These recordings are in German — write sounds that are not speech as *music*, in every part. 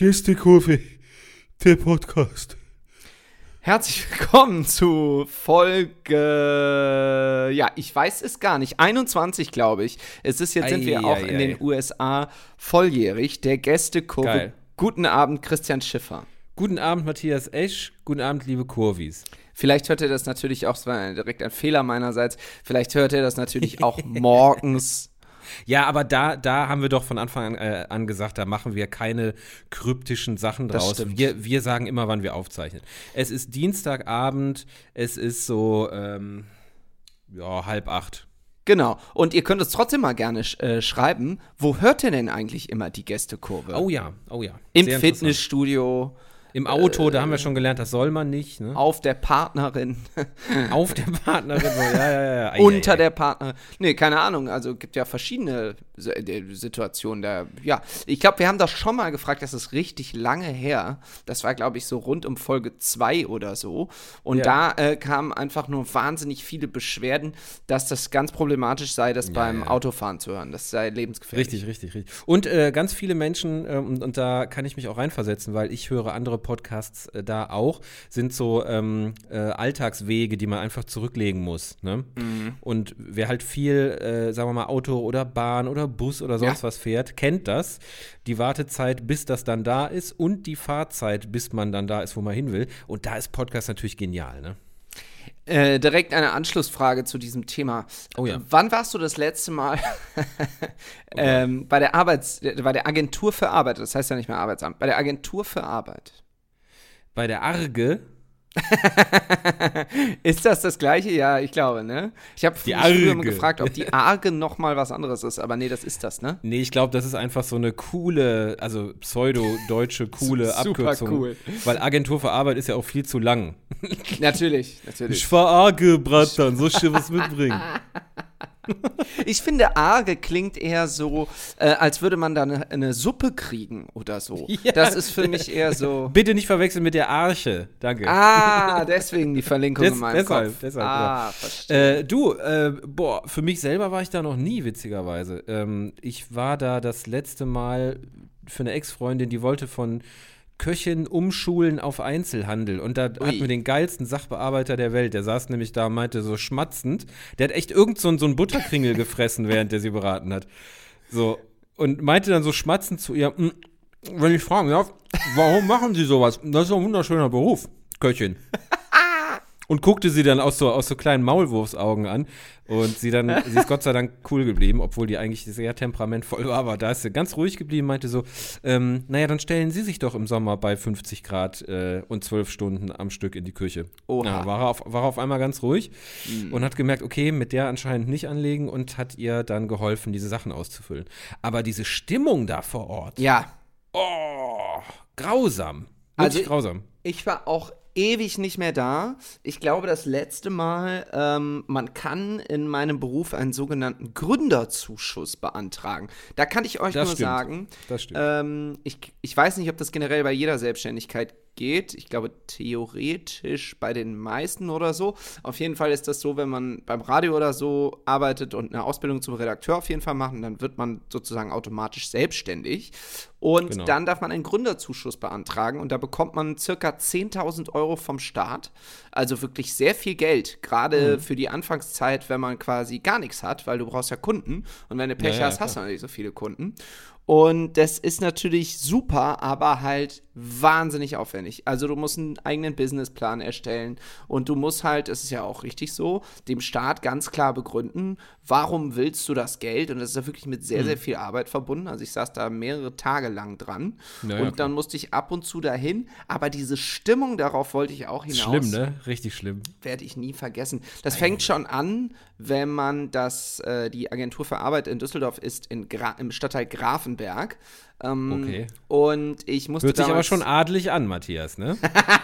Gästekurve, der Podcast. Herzlich willkommen zu Folge, ja, ich weiß es gar nicht, 21 glaube ich. Es ist jetzt, sind wir Ei, auch ei, in ei. den USA volljährig. Der Gästekurve. Geil. Guten Abend, Christian Schiffer. Guten Abend, Matthias Esch. Guten Abend, liebe Kurvis. Vielleicht hört ihr das natürlich auch, es war direkt ein Fehler meinerseits, vielleicht hört ihr das natürlich auch morgens. Ja, aber da, da haben wir doch von Anfang an, äh, an gesagt, da machen wir keine kryptischen Sachen draus. Wir, wir sagen immer, wann wir aufzeichnen. Es ist Dienstagabend, es ist so, ähm, ja, halb acht. Genau. Und ihr könnt uns trotzdem mal gerne sch äh, schreiben, wo hört ihr denn eigentlich immer die Gästekurve? Oh ja, oh ja. Im. Fitnessstudio, Im Auto, da haben wir schon gelernt, das soll man nicht. Ne? auf der Partnerin. *laughs* Auf der Partnerin. Ja, ja, ja. Ei, unter ei, ei. der Partner. Nee, keine Ahnung. Also gibt ja verschiedene äh, Situationen. Da, ja, ich glaube, wir haben das schon mal gefragt. Das ist richtig lange her. Das war, glaube ich, so rund um Folge 2 oder so. Und Ja. da äh, kamen einfach nur wahnsinnig viele Beschwerden, dass das ganz problematisch sei, das beim ja. Autofahren zu hören. Das sei lebensgefährlich. Richtig, richtig, richtig. Und äh, ganz viele Menschen, ähm, und, und da kann ich mich auch reinversetzen, weil ich höre andere Podcasts äh, da auch, sind so ähm, äh, Alltagswege, die man einfach zurücklegen muss. Ne? Mhm. Und wer halt viel, äh, sagen wir mal, Auto oder Bahn oder Bus oder sonst Ja. was fährt, kennt das. Die Wartezeit, bis das dann da ist und die Fahrzeit, bis man dann da ist, wo man hin will. Und da ist Podcast natürlich genial. Ne? Äh, direkt eine Anschlussfrage zu diesem Thema. Oh ja. Wann warst du das letzte Mal *laughs* ähm, bei der Arbeits, bei der Agentur für Arbeit? Das heißt ja nicht mehr Arbeitsamt. Bei der Agentur für Arbeit. Bei der Arge, *laughs* ist das das gleiche? Ja, ich glaube, ne? Ich habe früher Arge. gefragt, ob die Arge *laughs* noch mal was anderes ist, aber nee, das ist das, ne? Nee, ich glaube, das ist einfach so eine coole, also pseudo-deutsche, *laughs* coole Super Abkürzung. cool. Weil Agentur für Arbeit ist ja auch viel zu lang. Natürlich, natürlich. verarge, Bratan, soll ich dir was mitbringen? Ich finde, Arge klingt eher so, äh, als würde man da eine, eine Suppe kriegen oder so. *laughs* Ja. Das ist für mich eher so. Bitte nicht verwechseln mit der Arche. Danke. Ah, deswegen die Verlinkung Des- in meinem deshalb, Kopf. deshalb, ah, verstehe. Äh, du, äh, boah, für mich selber war ich da noch nie, witzigerweise. Ähm, ich war da das letzte Mal für eine Ex-Freundin, die wollte von Köchin umschulen auf Einzelhandel. Und da hatten wir den geilsten Sachbearbeiter der Welt. Der saß nämlich da und meinte so schmatzend. Der hat echt irgend so, ein- so einen Butterkringel gefressen, während der sie beraten hat. So. Und meinte dann so schmatzend zu ihr, "Mm, wenn ich fragen darf, warum machen Sie sowas? Das ist doch ein wunderschöner Beruf, Köchin. Und guckte sie dann aus so, aus so kleinen Maulwurfsaugen an. Und sie dann, sie ist *laughs* Gott sei Dank cool geblieben, obwohl die eigentlich sehr temperamentvoll war. Aber da ist sie ganz ruhig geblieben, meinte so, ähm, naja, dann stellen Sie sich doch im Sommer bei 50 Grad äh, und 12 Stunden am Stück in die Küche. Oha. Ja, war, er auf, war er auf einmal ganz ruhig und hat gemerkt, okay, mit der anscheinend nicht anlegen und hat ihr dann geholfen, diese Sachen auszufüllen. Aber diese Stimmung da vor Ort, ja, oh, grausam. Also- grausam. ich war auch ewig nicht mehr da. Ich glaube, das letzte Mal, ähm, man kann in meinem Beruf einen sogenannten Gründerzuschuss beantragen. Da kann ich euch Das nur stimmt. sagen, ähm, ich, ich weiß nicht, ob das generell bei jeder Selbstständigkeit geht. Ich glaube, theoretisch bei den meisten oder so. Auf jeden Fall ist das so, wenn man beim Radio oder so arbeitet und eine Ausbildung zum Redakteur auf jeden Fall machen, dann wird man sozusagen automatisch selbstständig. Und Genau. dann darf man einen Gründerzuschuss beantragen und da bekommt man circa 10.000 Euro vom Staat. Also wirklich sehr viel Geld, gerade Mhm. für die Anfangszeit, wenn man quasi gar nichts hat, weil du brauchst ja Kunden und wenn du Pech Ja, ja, hast, hast du nicht so viele Kunden. Und das ist natürlich super, aber halt wahnsinnig aufwendig. Also du musst einen eigenen Businessplan erstellen und du musst halt, es ist ja auch richtig so, dem Staat ganz klar begründen, warum willst du das Geld? Und das ist ja wirklich mit sehr, sehr viel Arbeit verbunden. Also ich saß da mehrere Tage lang dran Ja, ja, und dann musste ich ab und zu dahin. Aber diese Stimmung, darauf wollte ich auch hinaus Schlimm, ne? Richtig schlimm. werde ich nie vergessen. Das fängt schon an, wenn man das, äh, die Agentur für Arbeit in Düsseldorf ist in Gra im Stadtteil Grafenberg. Ähm, Okay. Und ich musste Hört sich aber schon adelig an, Matthias, ne?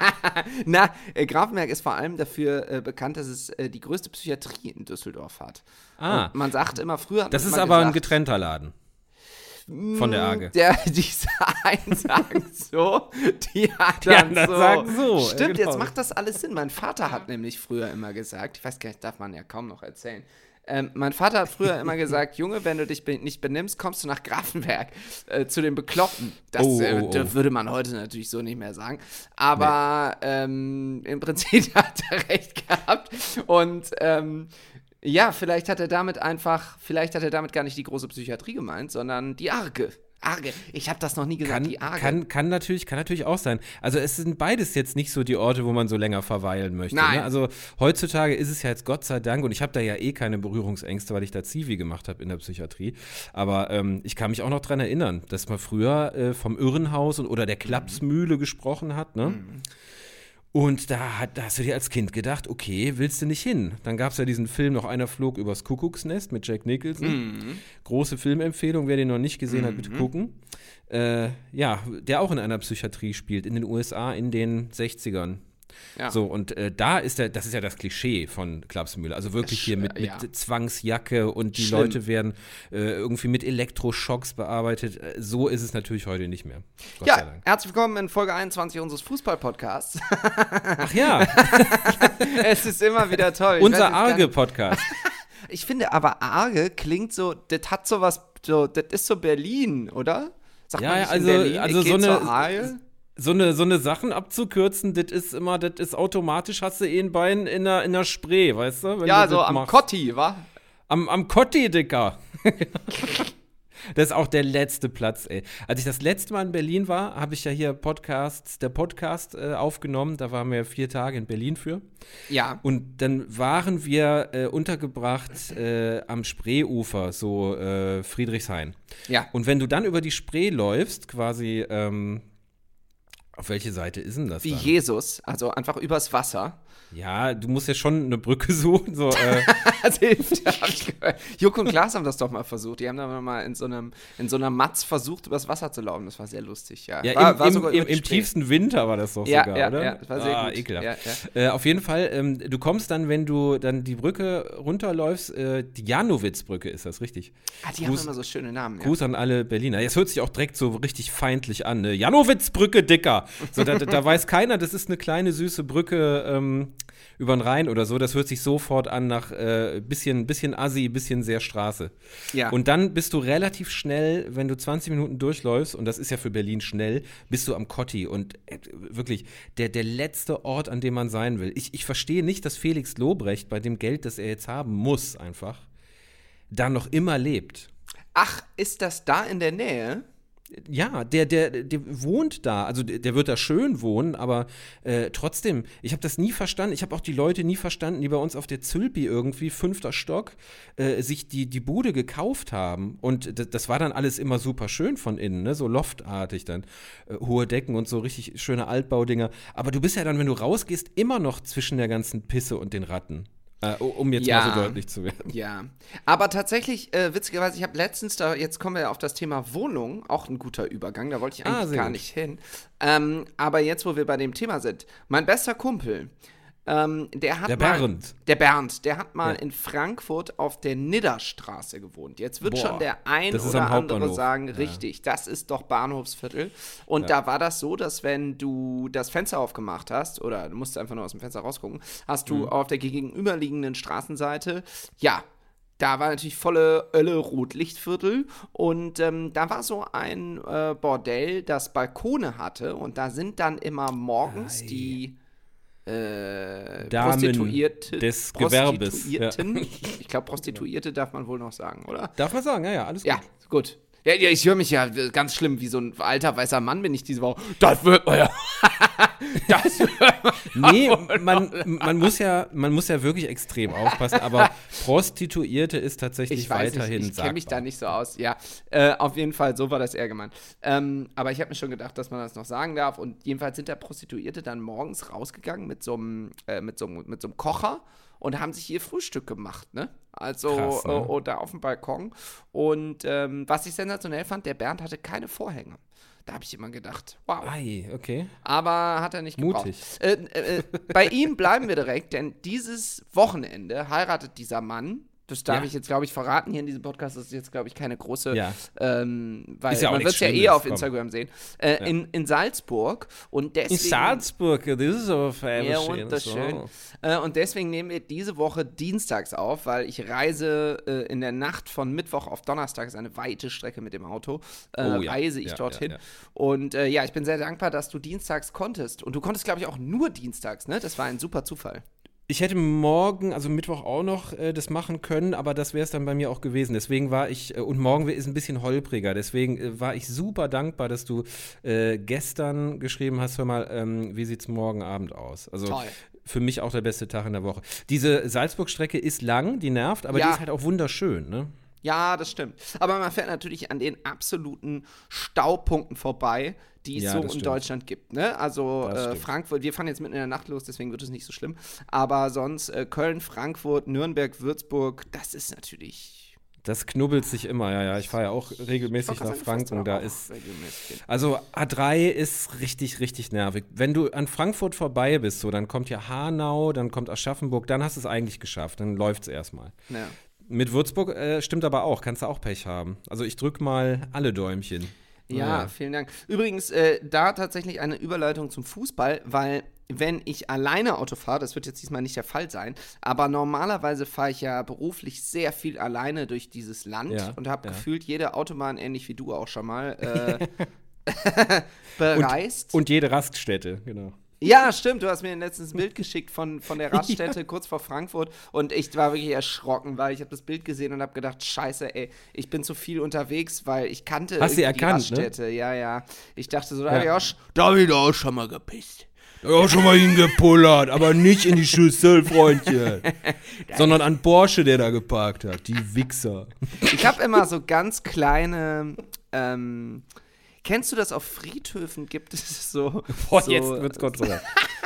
*laughs* Na, äh, Grafenberg ist vor allem dafür äh, bekannt, dass es äh, die größte Psychiatrie in Düsseldorf hat. Ah. Und man sagt immer früher. Das ist aber ein gesagt, getrennter Laden. Von der Arge. Der, *laughs* die einen sagen so, die Die anderen anderen so. sagen so, Stimmt, genau. jetzt macht das alles Sinn. Mein Vater hat nämlich früher immer gesagt, ich weiß gar nicht, darf man ja kaum noch erzählen. Ähm, mein Vater hat früher immer gesagt, *laughs* Junge, wenn du dich be nicht benimmst, kommst du nach Grafenberg äh, zu den Bekloppten. Das, Oh, äh, oh, oh. das würde man heute natürlich so nicht mehr sagen. Aber ähm, im Prinzip *laughs* hat er recht gehabt. Und ähm, ja, vielleicht hat er damit einfach, vielleicht hat er damit gar nicht die große Psychiatrie gemeint, sondern die Arge. Arge. Ich habe das noch nie gesagt, Kann, die Arge. kann, kann, natürlich, kann natürlich auch sein. Also es sind beides jetzt nicht so die Orte, wo man so länger verweilen möchte. Nein. Ne? Also heutzutage ist es ja jetzt Gott sei Dank, und ich habe da ja eh keine Berührungsängste, weil ich da Zivi gemacht habe in der Psychiatrie. Aber ähm, ich kann mich auch noch dran erinnern, dass man früher äh, vom Irrenhaus und, oder der Klapsmühle gesprochen hat. Ne? Und da, hat, da hast du dir als Kind gedacht, okay, willst du nicht hin? Dann gab es ja diesen Film Noch einer flog übers Kuckucksnest mit Jack Nicholson. Große Filmempfehlung, wer den noch nicht gesehen hat, bitte gucken. Äh, ja, der auch in einer Psychiatrie spielt, in den USA in den 60ern. Ja. So, und äh, da ist der, das ist ja das Klischee von Klapsmühle. Also wirklich hier mit, mit ja. Zwangsjacke und die Schlimm. Leute werden äh, irgendwie mit Elektroschocks bearbeitet. Äh, So ist es natürlich heute nicht mehr. Gott Ja, herzlich willkommen in Folge 21 unseres Fußball-Podcasts. *laughs* Ach ja, *laughs* es ist immer wieder toll. Ich unser Arge-Podcast. *laughs* Ich finde aber Arge klingt so, das hat so was, so, das ist so Berlin, oder? Sagt Ja, also- in Berlin, also so eine-? So eine, so eine Sachen abzukürzen, das ist immer, das ist automatisch, hast du eh ein Bein in der, in der Spree, weißt du? wenn Ja, du so am machst. Kotti, wa? Am, am Kotti, Dicker. *laughs* Das ist auch der letzte Platz, ey. Als ich das letzte Mal in Berlin war, habe ich ja hier Podcasts, der Podcast äh, aufgenommen. Da waren wir vier Tage in Berlin für. Ja. Und dann waren wir äh, untergebracht äh, am Spreeufer, so äh, Friedrichshain. Ja. Und wenn du dann über die Spree läufst, quasi, ähm, auf welche Seite ist denn das? Wie dann? Jesus, also einfach übers Wasser. Ja, du musst ja schon eine Brücke *laughs* suchen. So, äh, *laughs* Das hilft, hab ich gehört. Juck und Klaas haben das doch mal versucht. Die haben da mal in so, einem, in so einer Matz versucht, übers Wasser zu laufen. Das war sehr lustig, ja. ja, war, im, war im, sogar im, im tiefsten Winter war das doch Ja, sogar, ja, oder? ja, das war sehr ah, gut. ekelhaft. Äh, auf jeden Fall, ähm, du kommst dann, wenn du dann die Brücke runterläufst, äh, die Janowitz-Brücke ist das, richtig? Ah, die Gruß- haben immer so schöne Namen. Ja. Gruß an alle Berliner. Jetzt hört sich auch direkt so richtig feindlich an. Ne? Janowitz-Brücke, Dicker. So, da, da weiß keiner, das ist eine kleine süße Brücke ähm, über den Rhein oder so. Das hört sich sofort an nach äh, bisschen, bisschen Assi, bisschen sehr Straße. Ja. Und dann bist du relativ schnell, wenn du 20 Minuten durchläufst, und das ist ja für Berlin schnell, bist du am Kotti. Und äh, wirklich der, der letzte Ort, an dem man sein will. Ich, ich verstehe nicht, dass Felix Lobrecht bei dem Geld, das er jetzt haben muss, einfach, da noch immer lebt. Ach, ist das da in der Nähe? Ja, der, der, der wohnt da. Also der, der wird da schön wohnen, aber äh, trotzdem, ich habe das nie verstanden. Ich habe auch die Leute nie verstanden, die bei uns auf der Zülpi irgendwie, fünfter Stock, äh, sich die, die Bude gekauft haben. Und das, war dann alles immer super schön von innen, ne? so loftartig dann. Äh, hohe Decken und so richtig schöne Altbaudinger. Aber du bist ja dann, wenn du rausgehst, immer noch zwischen der ganzen Pisse und den Ratten. Äh, um jetzt Ja. mal so deutlich zu werden. Ja, aber tatsächlich, äh, witzigerweise, ich habe letztens da, jetzt kommen wir ja auf das Thema Wohnung, auch ein guter Übergang, da wollte ich Ah, eigentlich sehr gar gut. nicht hin. Ähm, aber jetzt, wo wir bei dem Thema sind, mein bester Kumpel, ähm, der hat Der mal, Bernd. Der Bernd, der hat mal Ja. in Frankfurt auf der Nidderstraße gewohnt. Jetzt wird Boah, schon der ein oder andere sagen, Ja. richtig, das ist doch Bahnhofsviertel. Und da war das so, dass wenn du das Fenster aufgemacht hast, oder du musst einfach nur aus dem Fenster rausgucken, hast Mhm. du auf der gegenüberliegenden Straßenseite, ja, da war natürlich volle Ölle Rotlichtviertel und ähm, da war so ein äh, Bordell, das Balkone hatte und da sind dann immer morgens Ei. die äh, Damen Prostituierte, des Gewerbes, Prostituierten. Ich glaube, Prostituierte darf man wohl noch sagen, oder? Darf man sagen, ja, ja, alles gut. Ja, gut. Ja, ja, ich höre mich ja ganz schlimm, wie so ein alter weißer Mann bin ich diese Woche. Das wird man ja. *laughs* das *laughs* wird man Nee, man, man, muss ja, man muss ja wirklich extrem aufpassen, aber *laughs* Prostituierte ist tatsächlich Ich weiß weiterhin nicht, ich kenne mich da nicht so aus. Ja, äh, auf jeden Fall, so war das eher gemeint. Ähm, aber ich habe mir schon gedacht, dass man das noch sagen darf. Und jedenfalls sind da Prostituierte dann morgens rausgegangen mit so einem äh, mit so mit so einem Kocher und haben sich ihr Frühstück gemacht, ne? Also Krass, ne? äh, oder auf dem Balkon. Und ähm, was ich sensationell fand, der Bernd hatte keine Vorhänge. Da habe ich immer gedacht, wow. Ei, okay. Aber hat er nicht gebraucht. Mutig. Äh, äh, äh, bei ihm bleiben wir direkt, denn dieses Wochenende heiratet dieser Mann Das darf Ja. ich jetzt, glaube ich, verraten hier in diesem Podcast. Das ist jetzt, glaube ich, keine große, Ja. ähm, weil ja man wird es ja eh auf komm. Instagram sehen. Äh, in, in Salzburg und deswegen. In Salzburg, das ist aber fein. Ja, schön, wunderschön. so. Äh, und deswegen nehmen wir diese Woche dienstags auf, weil ich reise äh, in der Nacht von Mittwoch auf Donnerstag, ist eine weite Strecke mit dem Auto, äh, Oh reise ich dorthin. Und äh, ja, ich bin sehr dankbar, dass du dienstags konntest. Und du konntest, glaube ich, auch nur dienstags, ne? Das war ein super Zufall. Ich hätte morgen, also Mittwoch auch noch äh, das machen können, aber das wäre es dann bei mir auch gewesen. Deswegen war ich, äh, und morgen ist ein bisschen holpriger, deswegen äh, war ich super dankbar, dass du äh, gestern geschrieben hast, hör mal, ähm, wie sieht's morgen Abend aus? Also Toll. für mich auch der beste Tag in der Woche. Diese Salzburg-Strecke ist lang, die nervt, aber Ja. die ist halt auch wunderschön, ne? Ja, das stimmt. Aber man fährt natürlich an den absoluten Staupunkten vorbei, die es Ja, so in stimmt. Deutschland gibt. Ne? Also äh. Frankfurt, wir fahren jetzt mitten in der Nacht los, deswegen wird es nicht so schlimm. Aber sonst äh, Köln, Frankfurt, Nürnberg, Würzburg, das ist natürlich. Das knubbelt sich immer, ja, ja. Ich fahre ja auch regelmäßig nach Franken, da ist. Also A3 ist richtig, richtig nervig. Wenn du an Frankfurt vorbei bist, so, dann kommt ja Hanau, dann kommt Aschaffenburg, dann hast du es eigentlich geschafft, dann läuft es erstmal. Ja. Mit Würzburg äh, stimmt aber auch, kannst du auch Pech haben. Also ich drück mal alle Däumchen. Ja, vielen Dank. Übrigens, äh, da tatsächlich eine Überleitung zum Fußball, weil wenn ich alleine Auto fahre, das wird jetzt diesmal nicht der Fall sein, aber normalerweise fahre ich ja beruflich sehr viel alleine durch dieses Land Ja, und habe ja. gefühlt jede Autobahn, ähnlich wie du auch schon mal, äh, *laughs* *laughs* bereist. Und jede Raststätte, genau. Ja, stimmt. Du hast mir letztens ein Bild geschickt von, von der Raststätte *laughs* kurz vor Frankfurt und ich war wirklich erschrocken, weil ich habe das Bild gesehen und habe gedacht, scheiße, ey, ich bin zu viel unterwegs, weil ich kannte Hast sie erkannt, die ne? Raststätte. Ja, ja. Ich dachte so, da Ja. habe ich auch, da auch schon mal gepisst. Ja, schon mal hingepullert, aber nicht in die Schüssel, Freundchen. *laughs* Sondern an Porsche, der da geparkt hat. Die Wichser. Ich habe immer so ganz kleine, ähm, kennst du das auf Friedhöfen gibt es *laughs* so, Boah, so, jetzt wird's kontrovers.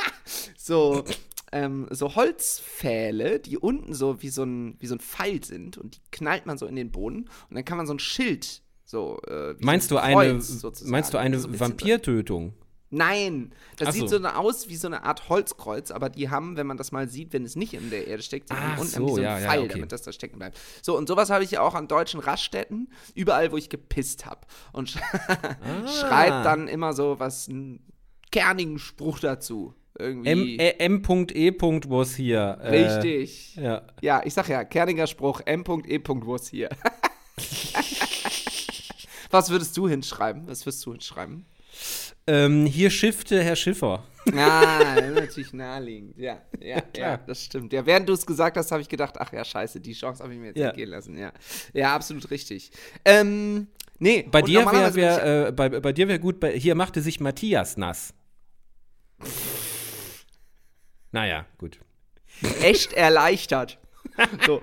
*laughs* so, ähm, so Holzpfähle, die unten so wie so, ein, wie so ein Pfeil sind und die knallt man so in den Boden und dann kann man so ein Schild so. Äh, Meinst so du ein eine, Kreuz sozusagen, meinst du eine Vampirtötung? Nein, das Ach sieht so. so aus wie so eine Art Holzkreuz, aber die haben, wenn man das mal sieht, wenn es nicht in der Erde steckt, die haben unten so, so ja, einen ja, Pfeil, okay. damit das da stecken bleibt. So, und sowas habe ich ja auch an deutschen Raststätten, überall, wo ich gepisst habe. Und sch Ah. *laughs* schreibt dann immer so was, einen kernigen Spruch dazu. M- Irgendwie. äh, M.E. was hier. Äh, Richtig. Ja. Ja, ich sag ja, kerniger Spruch, M.E. wo ist hier. *laughs* Was würdest du hinschreiben? Was wirst du hinschreiben? Ähm, hier schiffte Herr Schiffer. Ah, *laughs* natürlich naheliegend. Ja, ja, ja, klar. das stimmt. Ja, während du es gesagt hast, habe ich gedacht, ach ja, scheiße, die Chance habe ich mir jetzt Ja. entgehen lassen. Ja, ja absolut richtig. Ähm, nee, Bei dir wäre wär, äh, bei, bei dir wär gut, bei, hier machte sich Matthias nass. Naja, gut. echt erleichtert. *laughs* So.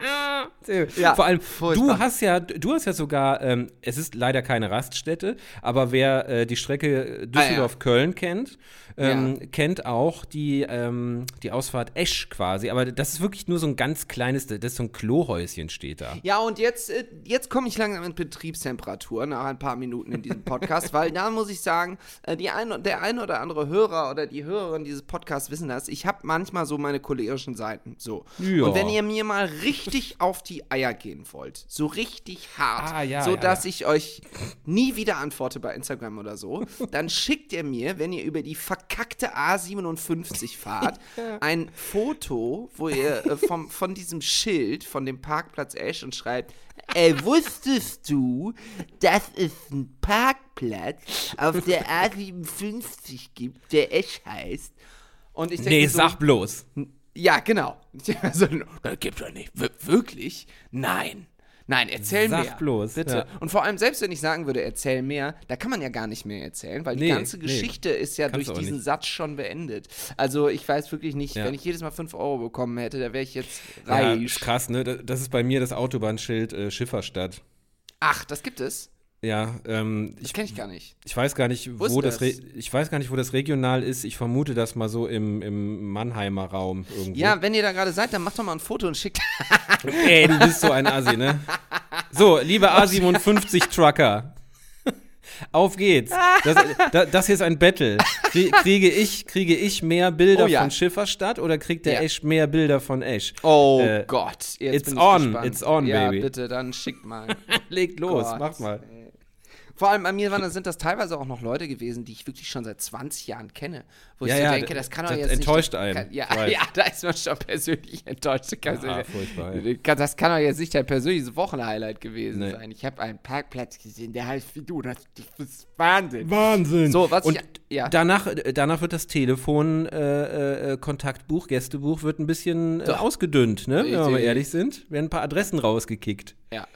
Ja, Vor allem, du hast ja, du hast ja sogar, ähm, es ist leider keine Raststätte, aber wer äh, die Strecke Düsseldorf-Köln kennt, ähm, kennt auch die, ähm, die Ausfahrt Esch quasi. Aber das ist wirklich nur so ein ganz kleines, das ist so ein Klohäuschen steht da. Ja, und jetzt, äh, jetzt komme ich langsam in Betriebstemperatur nach ein paar Minuten in diesem Podcast, weil da muss ich sagen, äh, die ein, der ein oder andere Hörer oder die Hörerin dieses Podcasts wissen das. Ich habe manchmal so meine cholerischen Seiten. So. Ja. Und wenn ihr mir mal richtig auf die Eier gehen wollt, so richtig hart, Ah, ja, so ja, dass ja. ich euch nie wieder antworte bei Instagram oder so, *laughs* dann schickt ihr mir, wenn ihr über die verkackte A57 fahrt, *laughs* ein Foto, wo ihr äh, vom, von diesem Schild von dem Parkplatz Esch und schreibt, Ey, wusstest du, dass es einen Parkplatz auf der A57 gibt, der Esch heißt? Und ich denke Nee, so, sag bloß. Ja, genau. *laughs* Also, das gibt's doch nicht. Wir wirklich? Nein. Nein, erzähl Sag mehr. bloß, Bitte. ja. Und vor allem, selbst wenn ich sagen würde, erzähl mehr, da kann man ja gar nicht mehr erzählen, weil die Nee, ganze nee. Geschichte ist ja Kannst durch diesen nicht. Satz schon beendet. Also, ich weiß wirklich nicht, Ja. wenn ich jedes Mal 5 Euro bekommen hätte, da wäre ich jetzt Ja, reich. ist krass, ne? Da- Das ist bei mir das Autobahnschild äh, Schifferstadt. Ach, das gibt es? Ja, ähm, Das ich, kenne ich gar nicht. ich weiß gar nicht, Wo wo das, ich weiß gar nicht, wo das regional ist. Ich vermute das mal so im, im Mannheimer Raum irgendwo. Ja, wenn ihr da gerade seid, dann macht doch mal ein Foto und schickt. *laughs* Ey, du bist so ein Assi, ne? So, liebe *laughs* A57 Trucker. Auf geht's. Das, das, das hier ist ein Battle. Kriege ich, kriege ich mehr Bilder Oh ja. von Schifferstadt oder kriegt der Ja. Esch mehr Bilder von Esch? Oh Äh, Gott, jetzt it's bin ich on, gespannt. it's on, ja, baby. bitte, dann schickt mal. *laughs* Legt los, Gott, mach mal. Vor allem bei mir waren, sind das teilweise auch noch Leute gewesen, die ich wirklich schon seit 20 Jahren kenne. Wo ich Ja, so ja, denke, das kann doch das jetzt enttäuscht nicht. einen, Kann, ja, ich ja, da ist man schon persönlich enttäuscht. Kann Ja, furchtbar, Das kann doch jetzt nicht dein persönliches Wochenhighlight gewesen Nee. sein. Ich habe einen Parkplatz gesehen, der heißt wie du. Das, das ist Wahnsinn. Wahnsinn. So, was Und ich. Ja. danach, äh, danach wird das Telefon, äh, äh, Kontaktbuch, Gästebuch wird ein bisschen äh, ausgedünnt, ne? Wenn wir mal ehrlich sind. Werden ein paar Adressen rausgekickt. Ja.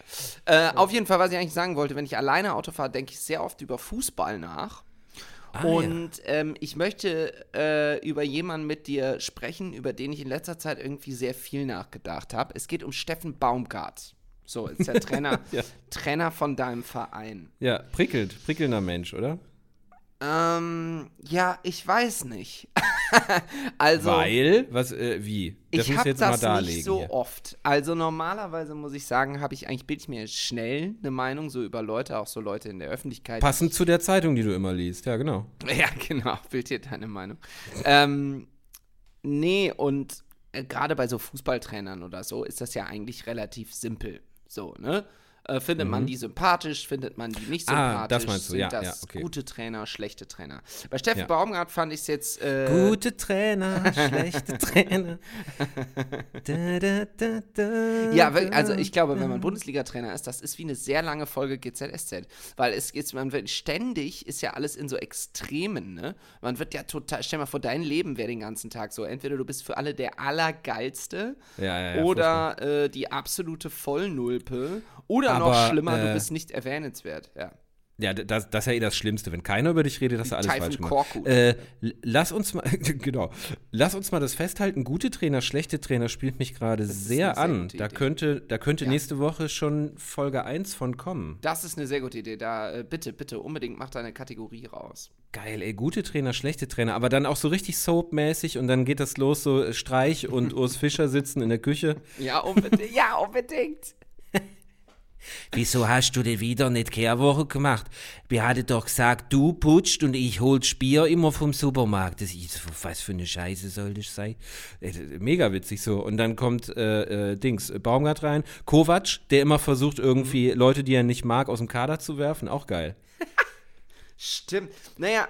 Äh, auf jeden Fall, was ich eigentlich sagen wollte, wenn ich alleine Auto fahre, denke ich sehr oft über Fußball nach. Ah, und ähm, ich möchte äh, über jemanden mit dir sprechen, über den ich in letzter Zeit irgendwie sehr viel nachgedacht habe. Es geht um Steffen Baumgart. So, ist der Trainer, *laughs* Ja. Trainer von deinem Verein. Ja, prickelt, prickelnder Mensch, oder? Ähm, ja, ich weiß nicht. *laughs* also, Weil, was, äh, wie? Das ich habe jetzt mal das darlegen. nicht so hier. oft. Also normalerweise muss ich sagen, habe ich eigentlich bilde ich mir schnell eine Meinung so über Leute, auch so Leute in der Öffentlichkeit. Passend zu der Zeitung, die du immer liest. Ja, genau. *laughs* Ja, genau, bild dir deine Meinung. ähm, nee, und äh, gerade bei so Fußballtrainern oder so ist das ja eigentlich relativ simpel. So, ne? Äh, findet man die sympathisch, findet man die nicht Mhm. Ah, sympathisch? das meinst du, Sind ja, das ja, okay. gute Trainer, schlechte Trainer? Bei Steffen Ja. Baumgart fand ich es jetzt. Äh, Gute Trainer, *laughs* schlechte Trainer. Da, da, da, Ja, also ich glaube, wenn man Bundesliga-Trainer ist, das ist wie eine sehr lange Folge GZSZ. Weil es geht, man wird ständig, ist ja alles in so Extremen, ne? Man wird ja total, stell mal vor, dein Leben wäre den ganzen Tag so. Entweder du bist für alle der Allergeilste ja, oder äh, die absolute Vollnulpe oder noch Aber, schlimmer, du äh, bist nicht erwähnenswert. Ja. Ja, das, das ist ja eh das Schlimmste. Wenn keiner über dich redet, hast du alles Typhoon falsch gemacht. Korkut. Äh, lass uns mal, *laughs* genau, lass uns mal das festhalten. Gute Trainer, schlechte Trainer spielt mich gerade sehr sehr an. gute Da Idee. könnte, da könnte Ja. nächste Woche schon Folge 1 von kommen. Das ist eine sehr gute Idee. Da äh, bitte, bitte unbedingt mach deine Kategorie raus. Geil, ey, gute Trainer, schlechte Trainer, aber dann auch so richtig soapmäßig und dann geht das los, so Streich und *laughs* Urs Fischer sitzen in der Küche. Ja, unbedingt. ja, unbedingt. Wieso hast du denn wieder nicht Kehrwoche gemacht? Wir hatten doch gesagt, du putzt und ich hol's Bier immer vom Supermarkt. Das ist, was für eine Scheiße soll das sein? Äh, Mega witzig so. Und dann kommt äh, äh, Dings, Baumgart rein. Kovac, der immer versucht, irgendwie Leute, die er nicht mag, aus dem Kader zu werfen. Auch geil. Stimmt. Naja,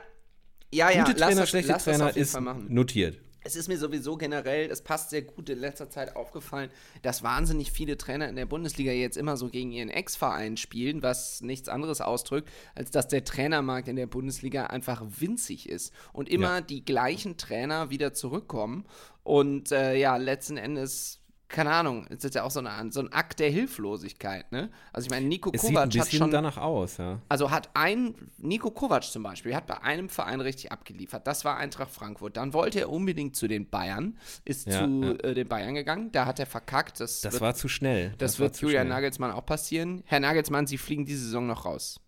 ja, ja, Gute Trainer, schlechte Trainer ist notiert. Es ist mir sowieso generell, es passt sehr gut in letzter Zeit aufgefallen, dass wahnsinnig viele Trainer in der Bundesliga jetzt immer so gegen ihren Ex-Verein spielen, was nichts anderes ausdrückt, als dass der Trainermarkt in der Bundesliga einfach winzig ist und immer Ja. die gleichen Trainer wieder zurückkommen und äh, ja, letzten Endes. Keine Ahnung, es ist ja auch so, eine, so ein Akt der Hilflosigkeit, ne? Also ich meine, Nico Es sieht ein Kovac hat schon danach aus, ja. also hat ein, Nico Kovac zum Beispiel, hat bei einem Verein richtig abgeliefert. Das war Eintracht Frankfurt. Dann wollte er unbedingt zu den Bayern, ist Ja, zu ja. Äh, den Bayern gegangen. Da hat er verkackt. Das, Das wird, war zu schnell. das war wird Julian. Nagelsmann auch passieren. Herr Nagelsmann, Sie fliegen diese Saison noch raus.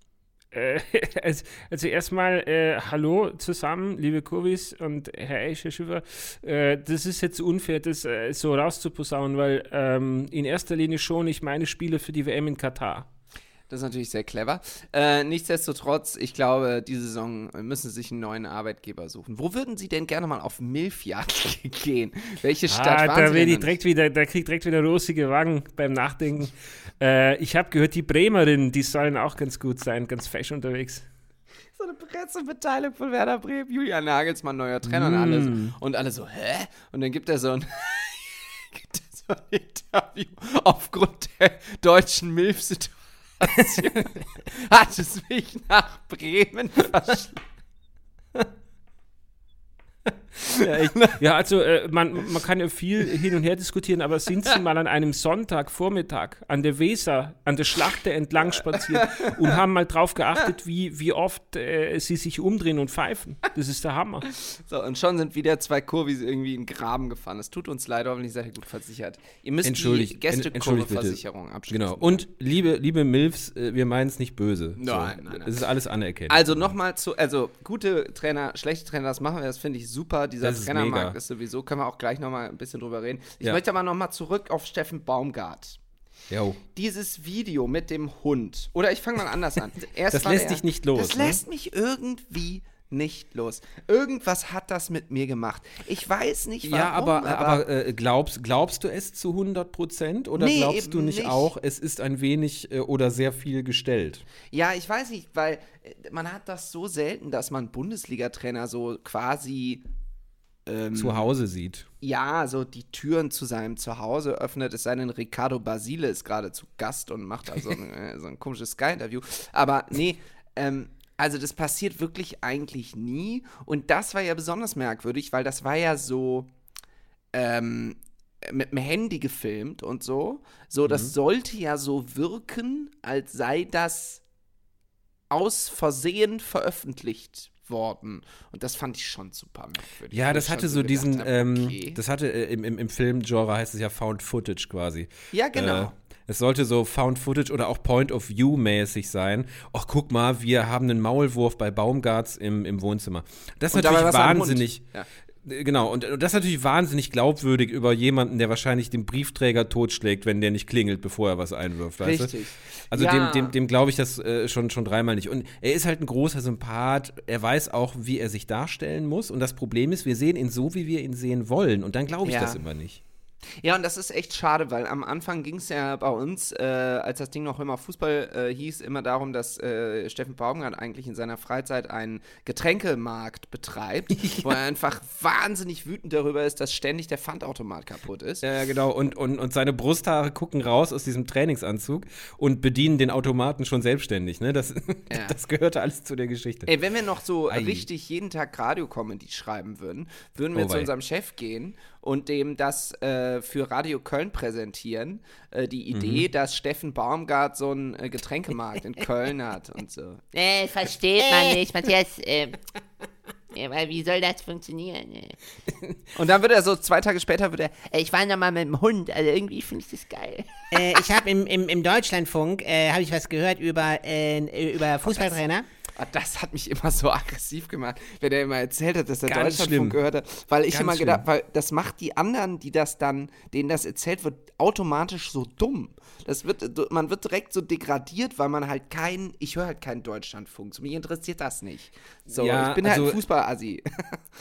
*laughs* Also, also erstmal äh, Hallo zusammen, liebe Kurvis und Herr Eich, Herr Schiffer. Äh, das ist jetzt unfair, das äh, so rauszuposaunen, weil ähm, in erster Linie schon ich meine Spiele für die WM in Katar. Das ist natürlich sehr clever. Äh, nichtsdestotrotz, ich glaube, diese Saison müssen Sie sich einen neuen Arbeitgeber suchen. Wo würden Sie denn gerne mal auf Milfjagd *laughs* gehen? Welche Stadt Ah, da denn ich direkt wieder, da krieg ich direkt wieder rosige Wangen beim Nachdenken. äh, ich habe gehört, die Bremerinnen, die sollen auch ganz gut sein, ganz fesch unterwegs. so eine Pressemitteilung von Werder Bremen, Julian Nagelsmann, neuer Trainer und alles. Und alle so, hä? Und dann gibt er so ein, *laughs* gibt er so ein Interview aufgrund der deutschen Milf-Situation. *laughs* hat es mich nach Bremen verschlagen. *laughs* Ja, ich, *laughs* Ja, also äh, man, man kann ja viel hin und her diskutieren, aber sind Sie mal an einem Sonntagvormittag an der Weser, an der Schlachte entlang spaziert und haben mal drauf geachtet, wie, wie oft äh, Sie sich umdrehen und pfeifen? Das ist der Hammer. So, und schon sind wieder zwei Kurvis irgendwie in den Graben gefahren. Es tut uns leid, hoffentlich seid ihr gut versichert. Ihr müsst die Entschuldigt- en- entschuldigt bitte. Gästekurve-Versicherung abschließen. genau. Und liebe, liebe Milfs, äh, wir meinen es nicht böse. Nein, so. nein, nein. Es ist alles anerkennend. Also nochmal zu, also gute Trainer, schlechte Trainer, das machen wir, das finde ich super. Dieser Das ist Trainermarkt mega. ist sowieso, können wir auch gleich nochmal ein bisschen drüber reden. Ich Ja. möchte aber nochmal zurück auf Steffen Baumgart. Jo. Dieses Video mit dem Hund. Oder ich fange mal anders an. *laughs* Erst Das lässt der- dich nicht los, Das ne? lässt mich irgendwie nicht los. Irgendwas hat das mit mir gemacht. Ich weiß nicht warum. Ja, aber, aber, äh, glaubst, glaubst du es zu 100 Prozent oder Nee, glaubst du nicht, nicht. auch, es ist ein wenig äh, oder sehr viel gestellt? Ja, ich weiß nicht, weil äh, man hat das so selten, dass man Bundesliga-Trainer so quasi ähm, Zu Hause sieht. ja, so die Türen zu seinem Zuhause öffnet, es sei denn, Ricardo Basile ist gerade zu Gast und macht da so ein, *laughs* äh, so ein komisches Sky-Interview. Aber nee, ähm, also das passiert wirklich eigentlich nie. Und das war ja besonders merkwürdig, weil das war ja so ähm, mit dem Handy gefilmt und so. So, das sollte ja so wirken, als sei das aus Versehen veröffentlicht worden. Und das fand ich schon super merkwürdig. Ja, das hatte schon so diesen, gedacht hab, ähm, okay. das hatte äh, im, im, im Filmgenre heißt es ja Found Footage quasi. Ja, genau. Äh, es sollte so Found Footage oder auch Point of View mäßig sein. Ach, guck mal, wir haben einen Maulwurf bei Baumgarts im, im Wohnzimmer. Das ist Und natürlich wahnsinnig. Ja. Äh, Genau, und, und das ist natürlich wahnsinnig glaubwürdig über jemanden, der wahrscheinlich den Briefträger totschlägt, wenn der nicht klingelt, bevor er was einwirft, weißt du? Richtig. Also Ja. dem, dem, dem glaube ich das äh, schon, schon dreimal nicht. Und er ist halt ein großer Sympath. Er weiß auch, wie er sich darstellen muss. Und das Problem ist, wir sehen ihn so, wie wir ihn sehen wollen. Und dann glaube ich Ja. das immer nicht. Ja, und das ist echt schade, weil am Anfang ging es ja bei uns, äh, als das Ding noch immer Fußball äh, hieß, immer darum, dass äh, Steffen Baumgart eigentlich in seiner Freizeit einen Getränkemarkt betreibt, *laughs* wo er einfach wahnsinnig wütend darüber ist, dass ständig der Pfandautomat kaputt ist. Ja, genau. Und, und, und seine Brusthaare gucken raus aus diesem Trainingsanzug und bedienen den Automaten schon selbstständig. Ne? Das, Ja. *laughs* das gehörte alles zu der Geschichte. Ey, wenn wir noch so Ei. richtig jeden Tag Radio-Comedy schreiben würden, würden wir Oh zu unserem Chef gehen und dem das äh, für Radio Köln präsentieren. Äh, die Mhm. Idee, dass Steffen Baumgart so einen äh, Getränkemarkt in Köln hat und so. *laughs* Äh, versteht man nicht, Matthias. Äh, *laughs* ja, weil wie soll das funktionieren? Äh, *laughs* Und dann wird er so, zwei Tage später wird er, ich war noch mal mit dem Hund, also irgendwie finde ich das geil. Äh, ich habe im, im, im Deutschlandfunk äh, habe ich was gehört über, äh, über Fußballtrainer. Ah, Das hat mich immer so *laughs* aggressiv gemacht, wenn er immer erzählt hat, dass er Ganz Deutschlandfunk schlimm. gehört hat. Weil ich Ganz immer gedacht, schlimm. weil das macht die anderen, die das dann, denen das erzählt wird, automatisch so dumm. Das wird, man wird direkt so degradiert, weil man halt kein, ich höre halt keinen Deutschlandfunk. Mich interessiert das nicht. So, Ja, ich bin also- halt ein Fußballassi. *laughs*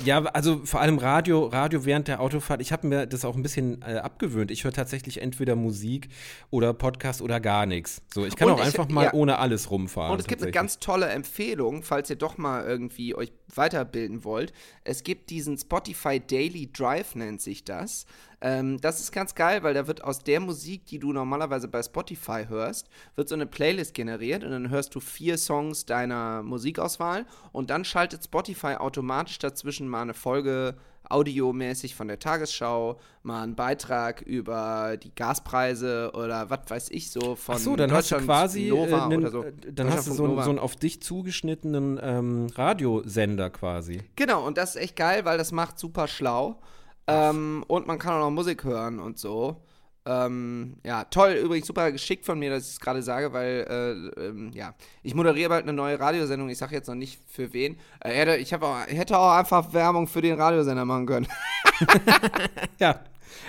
Ja, also vor allem Radio, Radio während der Autofahrt. Ich habe mir das auch ein bisschen äh, abgewöhnt. Ich höre tatsächlich entweder Musik oder Podcast oder gar nichts. So, ich kann Und auch ich- einfach mal ja. ohne alles rumfahren. Und es gibt eine ganz tolle Empfehlung, falls ihr doch mal irgendwie euch weiterbilden wollt. Es gibt diesen Spotify Daily Drive, nennt sich das. Ähm, das ist ganz geil, weil da wird aus der Musik, die du normalerweise bei Spotify hörst, wird so eine Playlist generiert und dann hörst du vier Songs deiner Musikauswahl und dann schaltet Spotify automatisch dazwischen mal eine Folge audiomäßig von der Tagesschau, mal einen Beitrag über die Gaspreise oder was weiß ich so von Ach so, dann hast du quasi, Nova äh, nen- oder so. äh, dann hast du so, einen- so einen Nova. auf dich zugeschnittenen ähm, Radiosender quasi. Genau, und das ist echt geil, weil das macht super schlau. Ähm, und man kann auch noch Musik hören und so. Ähm, ja, toll, übrigens super geschickt von mir, dass ich es gerade sage, weil, äh, ähm, ja, ich moderiere bald eine neue Radiosendung, ich sage jetzt noch nicht für wen. Äh, ich auch, hätte auch einfach Werbung für den Radiosender machen können. *laughs* *laughs* Ja,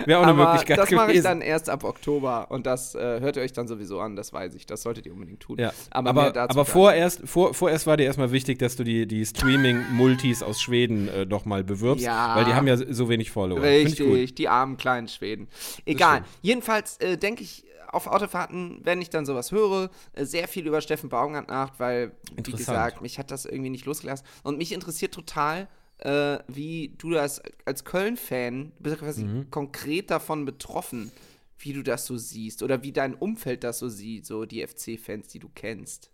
wäre auch eine Aber Möglichkeit das mache ich dann erst ab Oktober und das äh, hört ihr euch dann sowieso an, das weiß ich. Das solltet ihr unbedingt tun. Ja, aber, aber, aber, vorerst, vor, vorerst war dir erstmal wichtig, dass du die, die Streaming-Multis aus Schweden äh, nochmal bewirbst, Ja. weil die haben ja so wenig Follower. Richtig, die armen kleinen Schweden. Egal. Jedenfalls äh, denke ich auf Autofahrten, wenn ich dann sowas höre, äh, sehr viel über Steffen Baumgart nach, weil, wie gesagt, mich hat das irgendwie nicht losgelassen. Und mich interessiert total, äh, wie du das als Köln-Fan, du bist ja quasi Mhm. konkret davon betroffen, wie du das so siehst oder wie dein Umfeld das so sieht, so die FC-Fans, die du kennst.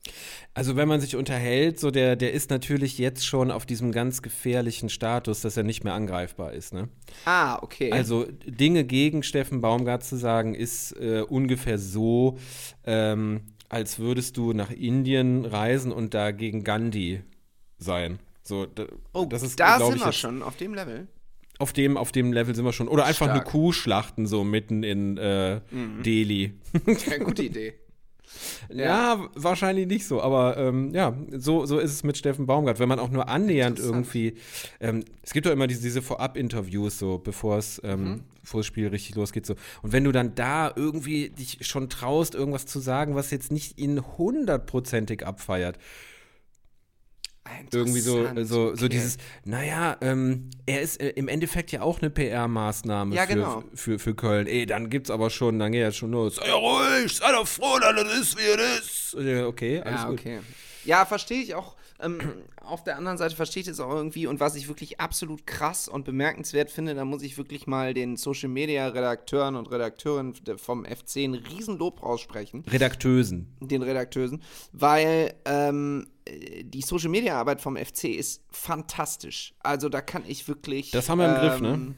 Also wenn man sich unterhält, so der, der ist natürlich jetzt schon auf diesem ganz gefährlichen Status, dass er nicht mehr angreifbar ist. Ne? Ah, okay. Also Dinge gegen Steffen Baumgart zu sagen, ist äh, ungefähr so, ähm, als würdest du nach Indien reisen und da gegen Gandhi sein. So, da, oh, das ist, da sind ich, wir schon, auf dem Level. Auf dem, auf dem Level sind wir schon. Oder einfach Stark. eine Kuh schlachten, so mitten in äh, Mhm. Delhi. *laughs* Ja, gute Idee. Ja, wahrscheinlich nicht so, aber ähm, ja, so, so ist es mit Steffen Baumgart. Wenn man auch nur annähernd irgendwie, ähm, es gibt doch immer diese, diese Vorab-Interviews, so bevor es, ähm, Mhm. das Spiel richtig losgeht, so. Und wenn du dann da irgendwie dich schon traust, irgendwas zu sagen, was jetzt nicht ihn hundertprozentig abfeiert, irgendwie so, so, so okay. dieses, naja, ähm, er ist äh, im Endeffekt ja auch eine PR-Maßnahme Ja, für, genau. für, für Köln. Ey, dann gibt's aber schon, dann geht ja schon los. Sei ruhig, sei doch froh, dass das ist, wie es ist. Okay, alles Ja, gut. okay. Ja, verstehe ich auch. Ähm, auf der anderen Seite verstehe ich das auch irgendwie. Und was ich wirklich absolut krass und bemerkenswert finde, da muss ich wirklich mal den Social Media Redakteuren und Redakteurinnen vom FC ein Riesenlob raussprechen. Redaktösen. den Redakteusen, weil ähm, äh, die Social Media Arbeit vom FC ist fantastisch. Also da kann ich wirklich. Das haben wir im Griff, ne? ähm,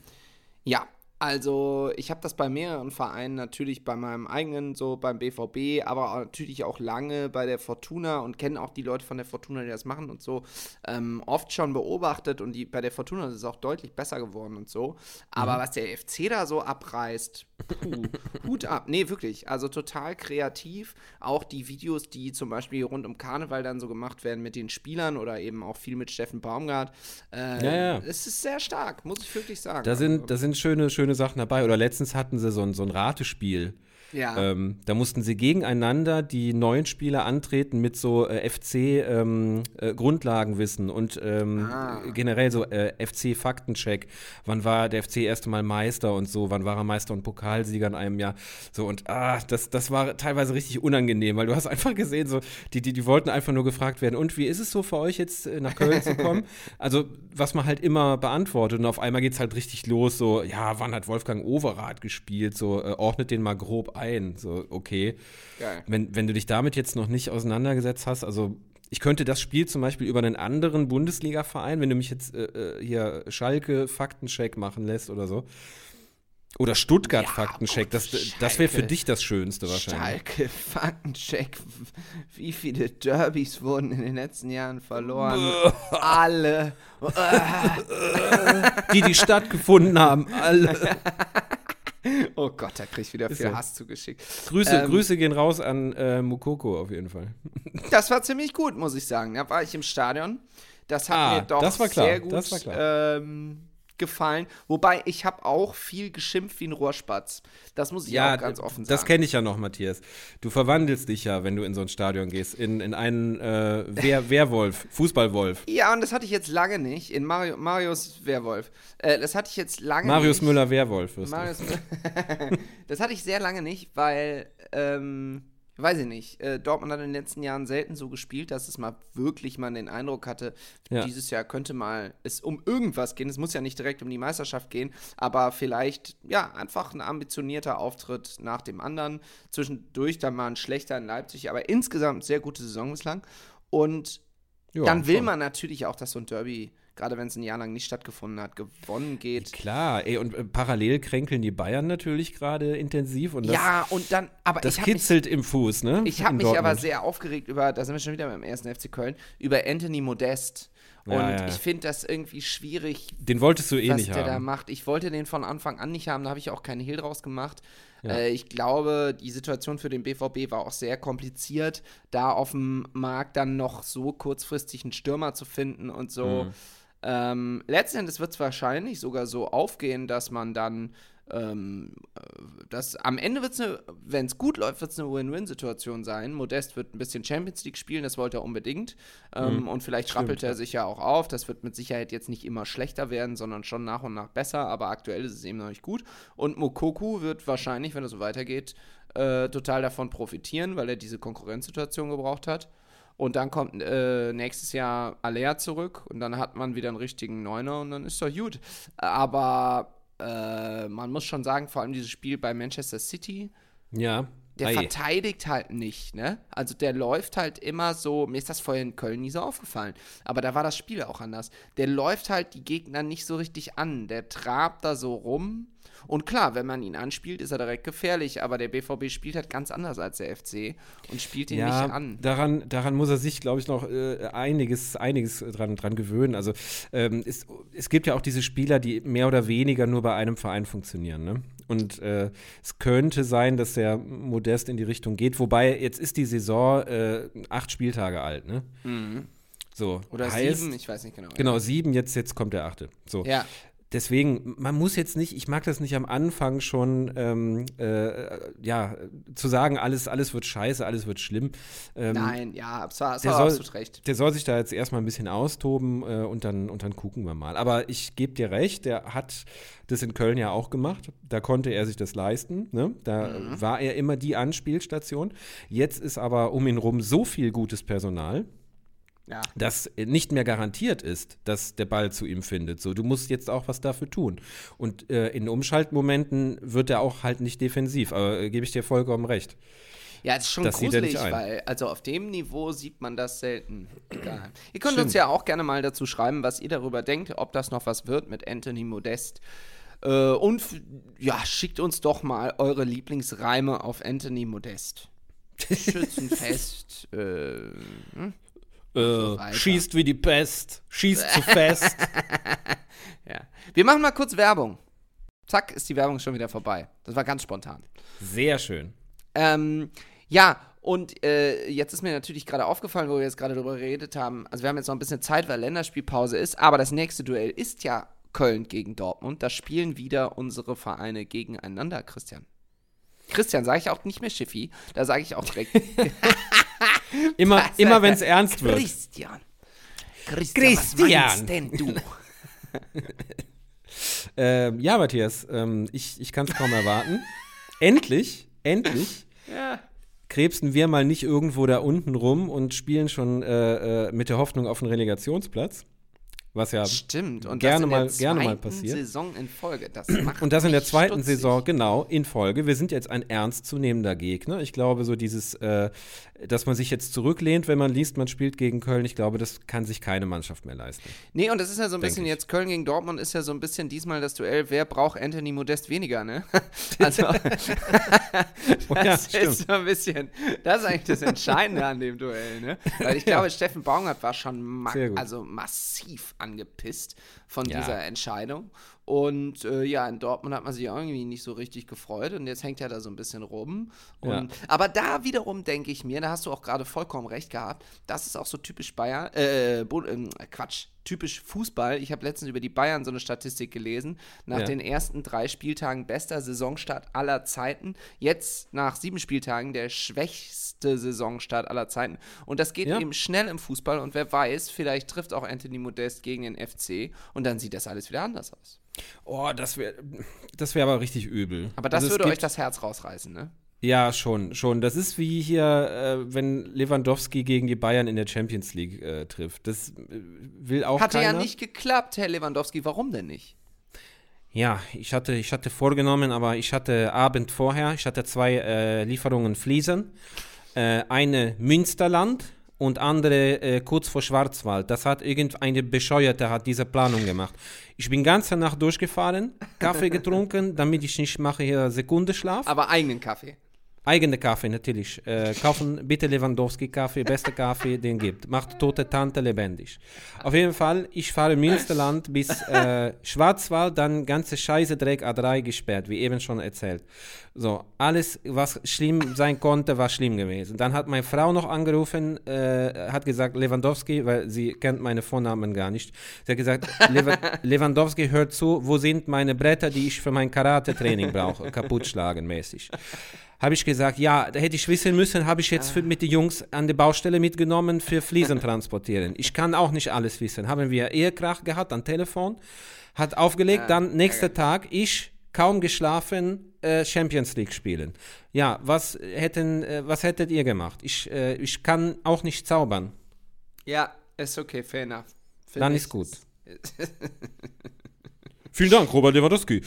Ja, also ich habe das bei mehreren Vereinen natürlich bei meinem eigenen, so beim BVB, aber natürlich auch lange bei der Fortuna und kenne auch die Leute von der Fortuna, die das machen und so, ähm, oft schon beobachtet und die, bei der Fortuna ist es auch deutlich besser geworden und so. Aber was der FC da so abreißt, puh, Hut ab. Nee, wirklich. Also total kreativ. Auch die Videos, die zum Beispiel rund um Karneval dann so gemacht werden mit den Spielern oder eben auch viel mit Steffen Baumgart. Äh, Ja, ja. Es ist sehr stark, muss ich wirklich sagen. Da sind, da sind schöne, schöne Sachen dabei. Oder letztens hatten sie so ein, so ein Ratespiel. Ja. Ähm, da mussten sie gegeneinander die neuen Spieler antreten mit so äh, FC-Grundlagenwissen und ähm, Ah. generell so äh, FC-Faktencheck. Wann war der FC erste Mal Meister und so? Wann war er Meister und Pokalsieger in einem Jahr? So und ah, das, das war teilweise richtig unangenehm, weil du hast *laughs* einfach gesehen, so die, die, die wollten einfach nur gefragt werden. Und wie ist es so für euch jetzt äh, nach Köln zu kommen? *laughs* Also was man halt immer beantwortet und auf einmal geht es halt richtig los. So ja, wann hat Wolfgang Overath gespielt? So äh, ordnet den mal grob ein. So okay. Geil. Wenn, wenn du dich damit jetzt noch nicht auseinandergesetzt hast, also ich könnte das Spiel zum Beispiel über einen anderen Bundesliga-Verein, wenn du mich jetzt äh, äh, hier Schalke Faktencheck machen lässt oder so. Oder Stuttgart Ja, Faktencheck, gut, das, das wäre für dich das Schönste wahrscheinlich. Schalke, Faktencheck. Wie viele Derbys wurden in den letzten Jahren verloren? Alle. Die, die stattgefunden haben, alle. *laughs* *laughs* Oh Gott, da krieg ich wieder Ist viel so. Hass zugeschickt. Grüße, Ähm, Grüße gehen raus an äh, Mukoko auf jeden Fall. *laughs* Das war ziemlich gut, muss ich sagen. Da war ich im Stadion. Das hat Ah, mir doch das war klar, sehr gut das war klar. Ähm, gefallen. Wobei ich habe auch viel geschimpft wie ein Rohrspatz. Das muss ich Ja, auch ganz offen sagen. das kenne ich ja noch, Matthias. Du verwandelst dich ja, wenn du in so ein Stadion gehst, in, in einen äh, Wehr, *laughs* Wehrwolf, Fußballwolf. Ja, und das hatte ich jetzt lange nicht. In Mario, Marius Werwolf. Äh, das hatte ich jetzt lange Marius nicht. Müller Wehrwolf wirst du. Marius Müller. *laughs* das hatte ich sehr lange nicht, weil, ähm, weiß ich nicht, äh, Dortmund hat in den letzten Jahren selten so gespielt, dass es mal wirklich mal den Eindruck hatte, Ja. dieses Jahr könnte mal es um irgendwas gehen. Es muss ja nicht direkt um die Meisterschaft gehen, aber vielleicht, ja, einfach ein ambitionierter Auftritt nach dem anderen. Zwischendurch dann mal ein schlechter in Leipzig, aber insgesamt sehr gute Saison bislang. Und Ja, dann will schon. man natürlich auch, dass so ein Derby, gerade wenn es ein Jahr lang nicht stattgefunden hat, gewonnen geht. Klar, ey, und äh, parallel kränkeln die Bayern natürlich gerade intensiv und das, ja, und dann, aber das habe mich, kitzelt im Fuß, ne? ich hab In mich aber sehr aufgeregt über, da sind wir schon wieder beim ersten FC Köln, über Anthony Modest. Und Ja, ja. ich finde das irgendwie schwierig, Den wolltest du eh was nicht der da haben. macht. Ich wollte den von Anfang an nicht haben, da habe ich auch keinen Hehl draus gemacht. Äh, ich glaube, die Situation für den BVB war auch sehr kompliziert, da auf dem Markt dann noch so kurzfristig einen Stürmer zu finden und so. Mhm. Ähm, letzten Endes wird es wahrscheinlich sogar so aufgehen, dass man dann ähm, äh, das am Ende wird es, wenn es gut läuft, wird es eine Win-Win-Situation sein. Modest wird ein bisschen Champions League spielen, das wollte er unbedingt. Ähm, und vielleicht rappelt er sich ja auch auf. Das wird mit Sicherheit jetzt nicht immer schlechter werden, sondern schon nach und nach besser. Aber aktuell ist es eben noch nicht gut. Und Mokoku wird wahrscheinlich, wenn es so weitergeht, äh, total davon profitieren, weil er diese Konkurrenzsituation gebraucht hat. Und dann kommt äh, nächstes Jahr Alea zurück und dann hat man wieder einen richtigen Neuner und dann ist doch gut. Aber äh, man muss schon sagen, vor allem dieses Spiel bei Manchester City, Ja. der Ei. verteidigt halt nicht, ne? Also der läuft halt immer so, mir ist das vorher in Köln nie so aufgefallen, aber da war das Spiel auch anders. Der läuft halt die Gegner nicht so richtig an, der trabt da so rum. Und klar, wenn man ihn anspielt, ist er direkt gefährlich, aber der BVB spielt halt ganz anders als der FC und spielt ihn ja, nicht an. Daran, daran muss er sich, glaube ich, noch äh, einiges, einiges dran, dran gewöhnen. Also ähm, es, es gibt ja auch diese Spieler, die mehr oder weniger nur bei einem Verein funktionieren. Ne? Und äh, es könnte sein, dass der Modest in die Richtung geht. Wobei, jetzt ist die Saison äh, acht Spieltage alt, ne? So. Mhm. Oder heißt, sieben, ich weiß nicht genau. Genau, sieben, jetzt, jetzt kommt der achte. So. Ja. Deswegen, man muss jetzt nicht, ich mag das nicht am Anfang schon, ähm, äh, ja, zu sagen, alles, alles wird scheiße, alles wird schlimm. Ähm, Nein, ja, absolut, der soll, absolut recht. Der soll sich da jetzt erstmal ein bisschen austoben äh, und, dann, und dann gucken wir mal. Aber ich gebe dir recht, der hat das in Köln ja auch gemacht. Da konnte er sich das leisten. Ne? Da Mhm. war er immer die Anspielstation. Jetzt ist aber um ihn rum so viel gutes Personal Ja. dass nicht mehr garantiert ist, dass der Ball zu ihm findet. So, du musst jetzt auch was dafür tun. Und äh, in Umschaltmomenten wird er auch halt nicht defensiv. Aber äh, gebe ich dir vollkommen recht. Ja, es ist schon Das sieht gruselig, weil also auf dem Niveau sieht man das selten. Egal. Ihr könnt Stimmt. uns ja auch gerne mal dazu schreiben, was ihr darüber denkt, ob das noch was wird mit Anthony Modest. Äh, und ja, schickt uns doch mal eure Lieblingsreime auf Anthony Modest. *laughs* Schützenfest. äh, Äh, schießt wie die Pest, schießt zu fest. *laughs* ja. Wir machen mal kurz Werbung. Zack, ist die Werbung schon wieder vorbei. Das war ganz spontan. Sehr schön. Ähm, ja, und äh, jetzt ist mir natürlich gerade aufgefallen, wo wir jetzt gerade drüber geredet haben. Also, wir haben jetzt noch ein bisschen Zeit, weil Länderspielpause ist, aber das nächste Duell ist ja Köln gegen Dortmund. Da spielen wieder unsere Vereine gegeneinander, Christian. Christian, sage ich auch nicht mehr Schiffi, da sage ich auch direkt *laughs* Immer, *laughs* immer wenn es ernst wird. Christian. Christian, was Christian. meinst denn du? *laughs* Ähm, ja, Matthias, ähm, ich, ich kann es kaum erwarten. endlich, endlich Ja. krebsen wir mal nicht irgendwo da unten rum und spielen schon äh, äh, mit der Hoffnung auf einen Relegationsplatz. Was ja Stimmt. Und Gerne mal- gerne mal passiert. Saison in Folge. Das *clears throat* macht Und das in der zweiten stutzig. Saison, genau, in Folge. Wir sind jetzt ein ernstzunehmender Gegner. Ich glaube, so dieses, äh, dass man sich jetzt zurücklehnt, wenn man liest, man spielt gegen Köln, ich glaube, das kann sich keine Mannschaft mehr leisten. Nee, und das ist ja so ein bisschen ich. jetzt Köln gegen Dortmund ist ja so ein bisschen diesmal das Duell, wer braucht Anthony Modest weniger, ne? *laughs* Also, *laughs* das stimmt. ist so ein bisschen, das ist eigentlich das Entscheidende an dem Duell, ne? Weil ich *laughs* glaube, Steffen Baumgart war schon ma also massiv angepisst von Ja. dieser Entscheidung. Und äh, ja, in Dortmund hat man sich irgendwie nicht so richtig gefreut und jetzt hängt er da so ein bisschen rum. Und, Ja. Aber da wiederum denke ich mir, da hast du auch gerade vollkommen recht gehabt, das ist auch so typisch Bayern, äh, Bu- ähm, Quatsch, typisch Fußball. Ich habe letztens über die Bayern so eine Statistik gelesen. Nach Ja. den ersten drei Spieltagen bester Saisonstart aller Zeiten. Jetzt nach sieben Spieltagen der schwächste Saisonstart aller Zeiten. Und das geht Ja. eben schnell im Fußball und wer weiß, vielleicht trifft auch Anthony Modest gegen den FC und dann sieht das alles wieder anders aus. Oh, das wäre das wär aber richtig übel. Aber das Also würde euch das Herz rausreißen, ne? Ja, schon, schon. Das ist wie hier, äh, wenn Lewandowski gegen die Bayern in der Champions League äh, trifft. Das äh, will auch Hatte keiner. ja nicht geklappt, Herr Lewandowski. Warum denn nicht? Ja, ich hatte, ich hatte vorgenommen, aber ich hatte Abend vorher, ich hatte zwei äh, Lieferungen Fliesen. Äh, eine Münsterland und andere kurz vor Schwarzwald. Das hat irgendeine Bescheuerte hat diese Planung gemacht. Ich bin ganze Nacht durchgefahren, Kaffee getrunken, damit ich nicht mache hier Sekundenschlaf. Aber eigenen Kaffee. Eigene Kaffee natürlich. Äh, kaufen bitte Lewandowski Kaffee, beste Kaffee, den gibt. Macht tote Tante lebendig. Auf jeden Fall, ich fahre Münsterland bis äh, Schwarzwald, dann ganze Scheiße Dreck A3 gesperrt, wie eben schon erzählt. So, alles, was schlimm sein konnte, war schlimm gewesen. Dann hat meine Frau noch angerufen, äh, hat gesagt, Lewandowski, weil sie kennt meine Vornamen gar nicht. Sie hat gesagt, Lewa *laughs* Lewandowski, hört zu, wo sind meine Bretter, die ich für mein Karate-Training brauche, kaputtschlagen mäßig. Habe ich gesagt, ja, da hätte ich wissen müssen, habe ich jetzt für, mit den Jungs an die Baustelle mitgenommen für Fliesen *laughs* transportieren. Ich kann auch nicht alles wissen. Haben wir Ehekrach gehabt am Telefon, hat aufgelegt, dann nächster Tag, ich kaum geschlafen, äh, Champions League spielen. Ja, was hätten, äh, was hättet ihr gemacht? Ich, äh, ich kann auch nicht zaubern. Ja, ist okay, fair enough. Find Dann ist gut. *laughs* Vielen Dank, Robert Lewandowski.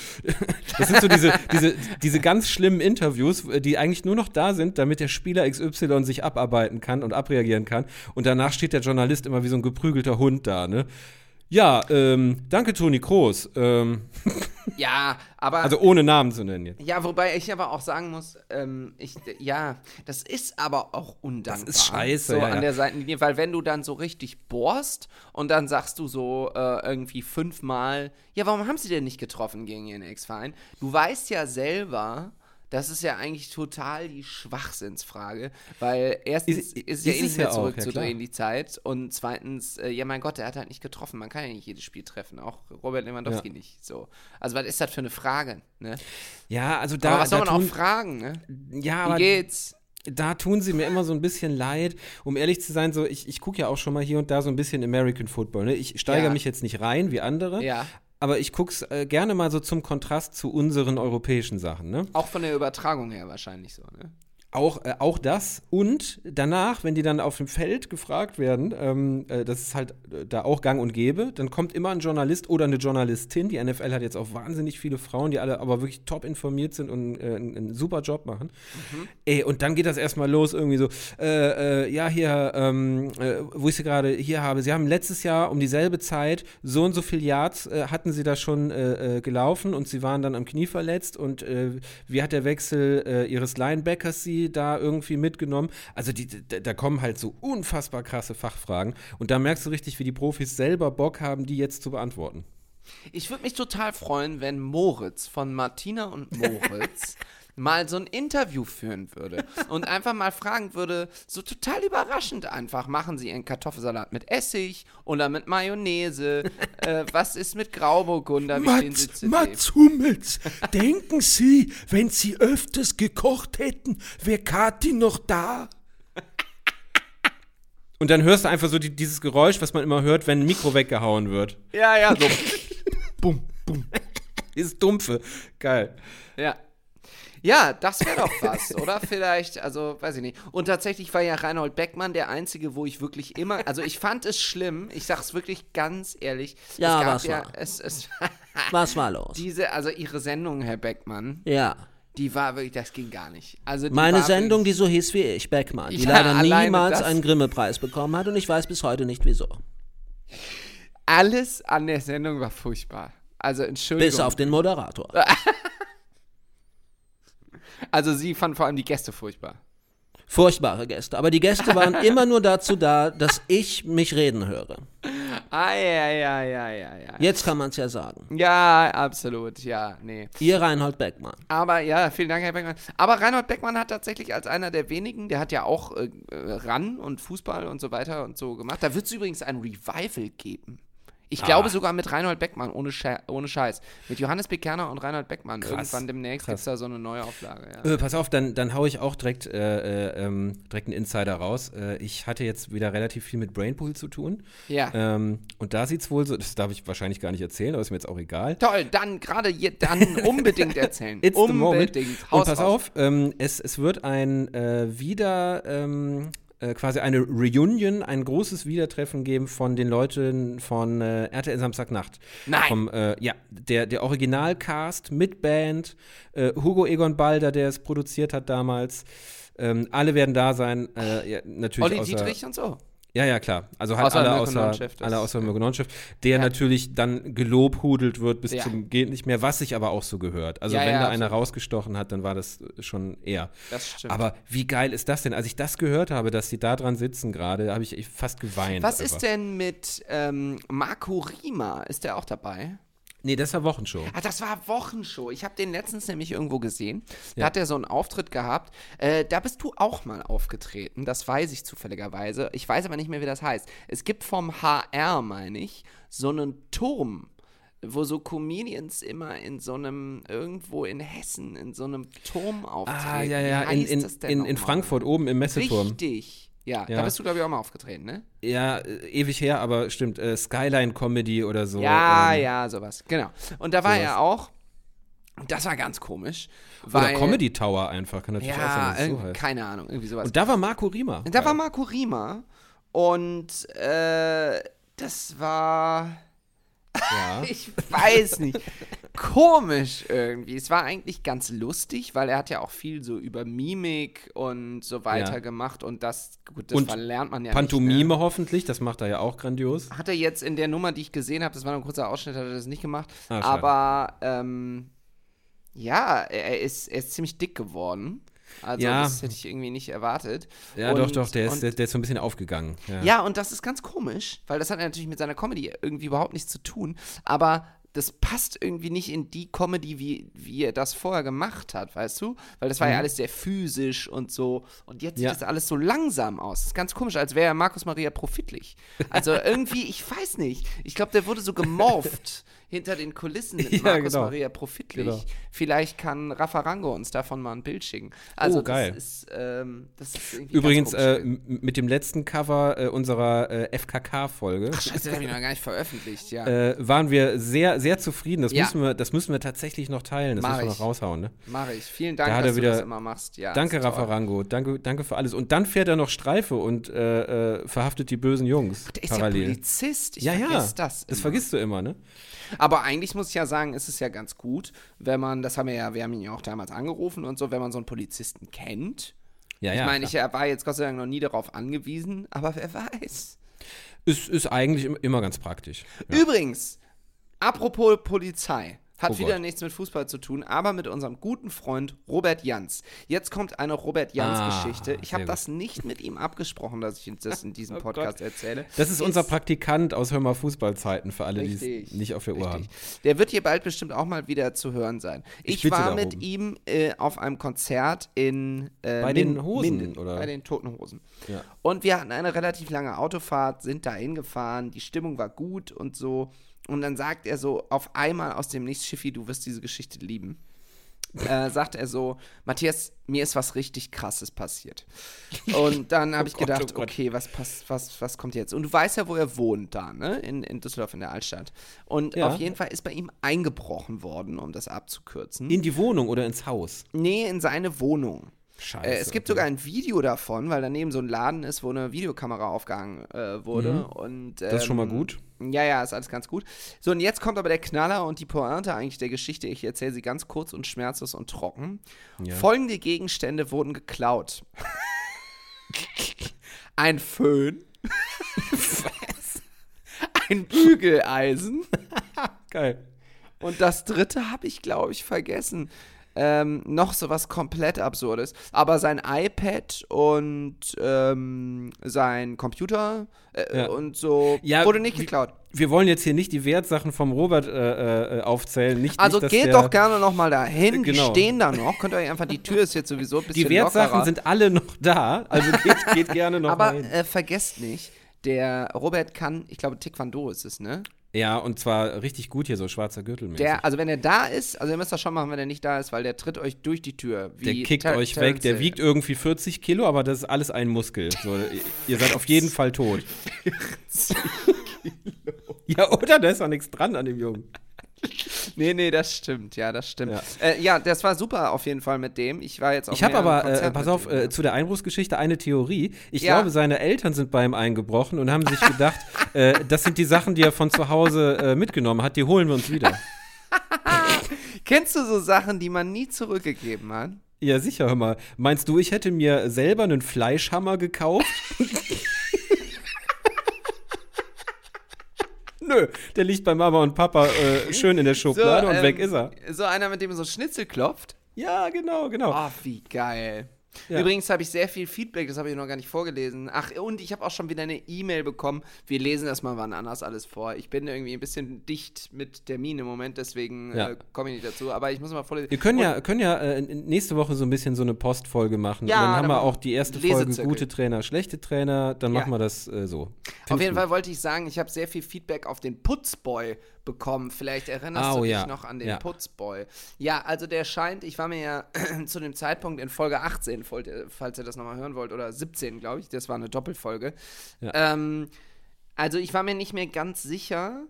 Das sind so diese, diese, diese ganz schlimmen Interviews, die eigentlich nur noch da sind, damit der Spieler XY sich abarbeiten kann und abreagieren kann. Und danach steht der Journalist immer wie so ein geprügelter Hund da, ne? Ja, ähm, danke, Toni Kroos. Ähm, *laughs* Ja, aber. Also ohne Namen zu nennen jetzt. ja, wobei ich aber auch sagen muss, ähm, ich, ja, das ist aber auch undankbar. Das ist scheiße, So ja, an der Seitenlinie, weil wenn du dann so richtig bohrst und dann sagst du so äh, irgendwie fünfmal, ja, warum haben sie denn nicht getroffen gegen ihren Ex-Verein? Du weißt ja selber, das ist ja eigentlich total die Schwachsinnsfrage, weil erstens Ist- ist, es ja eh nicht mehr ja auch, ja, zurückzudrehen, die Zeit. Und zweitens, äh, ja, mein Gott, der hat halt nicht getroffen. Man kann ja nicht jedes Spiel treffen, auch Robert Lewandowski Ja. nicht. So. Also, was ist das für eine Frage? Ne? Ja, also da, aber was soll da man auch tun, fragen? Ne? ja, Wie aber geht's? da tun sie mir immer so ein bisschen leid. Um ehrlich zu sein, so ich, ich gucke ja auch schon mal hier und da so ein bisschen American Football. Ne? Ich steigere Ja. mich jetzt nicht rein wie andere, Ja. Aber ich gucke es äh, gerne mal so zum Kontrast zu unseren europäischen Sachen. Ne? Auch von der Übertragung her wahrscheinlich so, ne? Auch, äh, auch das und danach, wenn die dann auf dem Feld gefragt werden, ähm, äh, das ist halt äh, da auch gang und gäbe, dann kommt immer ein Journalist oder eine Journalistin. Die NFL hat jetzt auch wahnsinnig viele Frauen, die alle aber wirklich top informiert sind und äh, einen, einen super Job machen. Ey, und dann geht das erstmal los, irgendwie so, äh, äh, ja, hier, ähm, äh, wo ich sie gerade hier habe, sie haben letztes Jahr um dieselbe Zeit so und so viel Yards hatten sie da schon gelaufen und sie waren dann am Knie verletzt und wie hat der Wechsel ihres Linebackers sie da irgendwie mitgenommen? Also die, da, da kommen halt so unfassbar krasse Fachfragen und da merkst du richtig, wie die Profis selber Bock haben, die jetzt zu beantworten. Ich würde mich total freuen, wenn Moritz von Martina und Moritz *laughs* mal so ein Interview führen würde *laughs* und einfach mal fragen würde, so total überraschend einfach, machen Sie einen Kartoffelsalat mit Essig oder mit Mayonnaise? äh, was ist mit Grauburgunder? Wie Mats? Mats Hummels, denken Sie, wenn Sie öfters gekocht hätten, wäre Kathi noch da? Und dann hörst du einfach so die, dieses Geräusch, was man immer hört, wenn ein Mikro weggehauen wird. Ja, ja, so. Bum, bum. Dieses Dumpfe. Geil. Ja. Ja, das wäre doch was, oder? Vielleicht, also, weiß ich nicht. Und tatsächlich war ja Reinhold Beckmann der Einzige, wo ich wirklich immer, also ich fand es schlimm, ich sag's wirklich ganz ehrlich. Ja, es was ja, war? es, es, *laughs* Was war los? diese, also ihre Sendung, Herr Beckmann, Ja. die war wirklich, das ging gar nicht. Also Meine Sendung, die so hieß wie ich, Beckmann, die Ja, leider niemals einen Grimme-Preis bekommen hat und ich weiß bis heute nicht wieso. alles an der Sendung war furchtbar. Also Entschuldigung. Bis auf den Moderator. *laughs* Also sie fand vor allem die Gäste furchtbar. Furchtbare Gäste. Aber die Gäste waren *laughs* immer nur dazu da, dass ich mich reden höre. Ah, ja, ja, ja, ja, ja. Jetzt kann man es ja sagen. Ja, absolut, ja, nee. Ihr Reinhold Beckmann. Aber ja, vielen Dank, Herr Beckmann. Aber Reinhold Beckmann hat tatsächlich als einer der wenigen, der hat ja auch äh, äh, Ran und Fußball und so weiter und so gemacht. Da wird es übrigens ein Revival geben. Ich Ah. glaube sogar mit Reinhold Beckmann, ohne, Sche ohne Scheiß. Mit Johannes Bekerner und Reinhold Beckmann. Irgendwann demnächst gibt es da so eine neue Auflage. Ja. Äh, pass auf, dann, dann hau ich auch direkt, äh, äh, ähm, direkt einen Insider raus. Äh, ich hatte jetzt wieder relativ viel mit Brainpool zu tun. ja. Ähm, und da sieht es wohl so, das darf ich wahrscheinlich gar nicht erzählen, aber ist mir jetzt auch egal. Toll, dann gerade dann *laughs* unbedingt erzählen. It's the moment. unbedingt. Und Haus pass raus. auf, ähm, es, es wird ein äh, wieder ähm, äh, quasi eine Reunion, ein großes Wiedertreffen geben von den Leuten von äh, RTL Samstagnacht. Nein. Vom, äh, ja, der, der Originalcast mit Band, äh, Hugo Egon Balder, der es produziert hat damals. Ähm, alle werden da sein. Äh, ja, natürlich Olli Dietrich und so. Ja, ja, klar. Also halt Außer alle außer, alle außer Mirko Nonchef, der natürlich dann gelobhudelt wird bis Ja. zum geht nicht mehr, was sich aber auch so gehört. Also Ja, wenn ja, da einer absolut. rausgestochen hat, dann war das schon eher. Das stimmt. Aber wie geil ist das denn? Als ich das gehört habe, dass sie da dran sitzen gerade, habe ich fast geweint. Was einfach. ist denn mit ähm, Marco Rima? Ist der auch dabei? Nee, das war Wochenshow. Ah, das war Wochenshow. Ich habe den letztens nämlich irgendwo gesehen. Da Ja. hat er so einen Auftritt gehabt. Äh, da bist du auch mal aufgetreten. Das weiß ich zufälligerweise. Ich weiß aber nicht mehr, wie das heißt. Es gibt vom HR, meine ich, so einen Turm, wo so Comedians immer in so einem, irgendwo in Hessen, in so einem Turm auftreten. Ah, ja, ja, in, heißt in, das denn in, in? Frankfurt oben im Messeturm. Richtig. Ja, Ja. da bist du, glaube ich, auch mal aufgetreten, ne? Ja, äh, ewig her, aber stimmt. Äh, Skyline Comedy oder so. Ja, ähm, ja, sowas. Genau. Und da war sowas. er auch. Das war ganz komisch. Oder Weil, Comedy Tower einfach, kann natürlich auch sein, Ja, dass es so heißt. keine Ahnung, irgendwie sowas. Und da war Marco Rima. Und da war Marco Rima und äh, das war. Ja. *laughs* Ich weiß nicht. Komisch irgendwie. Es war eigentlich ganz lustig, weil er hat ja auch viel so über Mimik und so weiter Ja. gemacht und das, gut, das Und verlernt man ja Pantomime nicht. Ne? hoffentlich, das macht er ja auch grandios. Hat er jetzt in der Nummer, die ich gesehen habe, das war nur ein kurzer Ausschnitt, hat er das nicht gemacht. Ah, aber ähm, ja, er ist, er ist ziemlich dick geworden. Also Ja. das hätte ich irgendwie nicht erwartet. Ja, Und- doch, doch, der ist, der ist so ein bisschen aufgegangen. Ja. Ja, und das ist ganz komisch, weil das hat natürlich mit seiner Comedy irgendwie überhaupt nichts zu tun. Aber das passt irgendwie nicht in die Comedy, wie, wie er das vorher gemacht hat, weißt du? Weil das war ja alles sehr physisch und so. Und jetzt Mhm. Ja. sieht das alles so langsam aus. Das ist ganz komisch, als wäre Markus Maria profitlich. Also irgendwie, ich weiß nicht. Ich glaube, der wurde so gemorpht *laughs* hinter den Kulissen mit *laughs* Ja, Markus genau. Maria profitlich. Genau. Vielleicht kann Rafa Rango uns davon mal ein Bild schicken. Also Oh, geil. Das ist, ähm, das ist Übrigens, äh, mit dem letzten Cover äh, unserer äh, FKK-Folge Scheiße, das habe ich noch gar nicht veröffentlicht, ja. äh, waren wir sehr, sehr zufrieden. Das, Ja. müssen wir, das müssen wir tatsächlich noch teilen. Das Mach müssen wir ich. noch raushauen. Ne? Mache ich. Vielen Dank, Da dass er du wieder- das immer machst. Ja, danke, ist toll. Rafa Rango. Danke, danke für alles. Und dann fährt er noch Streife und äh, äh, verhaftet die bösen Jungs Der ist ja parallel. Polizist. Ich ja, ja, das. Das immer. vergisst du immer, ne? Aber eigentlich muss ich ja sagen, ist es ja ganz gut, wenn man, das haben wir ja, wir haben ihn ja auch damals angerufen und so, wenn man so einen Polizisten kennt. Ja, ich ja. meine, klar. ich war jetzt Gott sei Dank noch nie darauf angewiesen, aber wer weiß. ist, ist eigentlich im- immer ganz praktisch. Ja. Übrigens, apropos Polizei. Hat Oh wieder Gott. nichts mit Fußball zu tun, aber mit unserem guten Freund Robert Jans. Jetzt kommt eine Robert Jans-Geschichte. Ah, ich habe das nicht mit ihm abgesprochen, dass ich das in diesem *laughs* Oh Podcast erzähle. Das ist unser Praktikant aus Hör mal Fußballzeiten für alle, die es nicht auf der Uhr haben. Richtig. Der wird hier bald bestimmt auch mal wieder zu hören sein. Ich, bitte war darum. mit ihm äh, auf einem Konzert in äh, Bei Min- den Hosen, Minden, oder? Bei den Toten Hosen. Ja. Und wir hatten eine relativ lange Autofahrt, sind da hingefahren, die Stimmung war gut und so. Und dann sagt er so auf einmal aus dem Nichts, Schiffi, du wirst diese Geschichte lieben. Äh, sagt er so, Matthias, mir ist was richtig krasses passiert. Und dann habe *laughs* ich Oh Gott, gedacht, oh okay, was, was, was kommt jetzt? Und du weißt ja, wo er wohnt da, ne? In, in Düsseldorf in der Altstadt. Und Ja. auf jeden Fall ist bei ihm eingebrochen worden, um das abzukürzen. In die Wohnung oder ins Haus? nee, in seine Wohnung. Scheiße. Äh, es gibt okay. sogar ein Video davon, weil daneben so ein Laden ist, wo eine Videokamera aufgehangen äh, wurde. Und, ähm, Mhm. Das ist schon mal gut. Ja, ja, ist alles ganz gut. So, und jetzt kommt aber der Knaller und die Pointe eigentlich der Geschichte. Ich erzähle sie ganz kurz und schmerzlos und trocken. Ja. Folgende Gegenstände wurden geklaut. *laughs* ein Föhn. ein Bügeleisen. *laughs* Geil. Und das dritte habe ich, glaube ich, vergessen. Ähm, noch so was komplett Absurdes. Aber sein iPad und ähm, sein Computer äh, Ja. und so Ja, wurde nicht geklaut. Wir wollen jetzt hier nicht die Wertsachen vom Robert äh, äh, aufzählen. Nicht, Also nicht, geht doch gerne noch mal dahin. Die Genau. stehen da noch. Könnt ihr euch einfach, die Tür ist jetzt sowieso ein bisschen Die Wertsachen lockerer. sind alle noch da. Also geht, geht gerne noch Aber mal hin. äh, vergesst nicht, der Robert kann, ich glaube, Taekwondo ist es, ne? Ja, und zwar richtig gut hier, so schwarzer Gürtel Der, also wenn er da ist, also ihr müsst das schon machen, wenn er nicht da ist, weil der tritt euch durch die Tür. Der kickt Ter- euch Terence weg, der wiegt irgendwie 40 Kilo, aber das ist alles ein Muskel. So, ihr- *laughs* ihr seid auf jeden Fall tot. *laughs* Ja, oder? Da ist doch nichts dran an dem Jungen. *laughs* Nee, nee, das stimmt, ja, das stimmt. Ja. Äh, ja das war super auf jeden Fall mit dem. Ich war jetzt auch Ich habe aber, äh, Konzerten pass auf, äh, zu der Einbruchsgeschichte eine Theorie. Ich Ja. glaube, seine Eltern sind bei ihm eingebrochen und haben sich gedacht, *laughs* äh, das sind die Sachen, die er von zu Hause äh, mitgenommen hat, die holen wir uns wieder. *laughs* Kennst du so Sachen, die man nie zurückgegeben hat? Ja, sicher, hör mal. Meinst du, ich hätte mir selber einen Fleischhammer gekauft? Nö, der liegt bei Mama und Papa äh, schön in der Schublade und ähm, weg ist er. So einer, mit dem so Schnitzel klopft. Ja, genau, genau. Oh, wie geil. Ja. Übrigens habe ich sehr viel Feedback, das habe ich noch gar nicht vorgelesen. Ach, und ich habe auch schon wieder eine E-Mail bekommen. Wir lesen das mal wann anders alles vor. Ich bin irgendwie ein bisschen dicht mit Termin im Moment, deswegen Ja. äh, komme ich nicht dazu. Aber ich muss mal vorlesen. Wir können Und- ja, können ja äh, nächste Woche so ein bisschen so eine Postfolge machen. Ja, und dann haben dann wir auch die erste Folge gute Trainer, schlechte Trainer. Dann Ja. machen wir das äh, so. Auf Find's jeden gut. Fall wollte ich sagen, ich habe sehr viel Feedback auf den Putzboy bekommen. Vielleicht erinnerst Oh, du dich ja. noch an den Ja. Putzboy. Ja, also der scheint, ich war mir ja *clears throat* zu dem Zeitpunkt in Folge 18, falls ihr- das nochmal hören wollt, oder 17, glaube ich, das war eine Doppelfolge. Ja. Ähm, also ich war mir nicht mehr ganz sicher,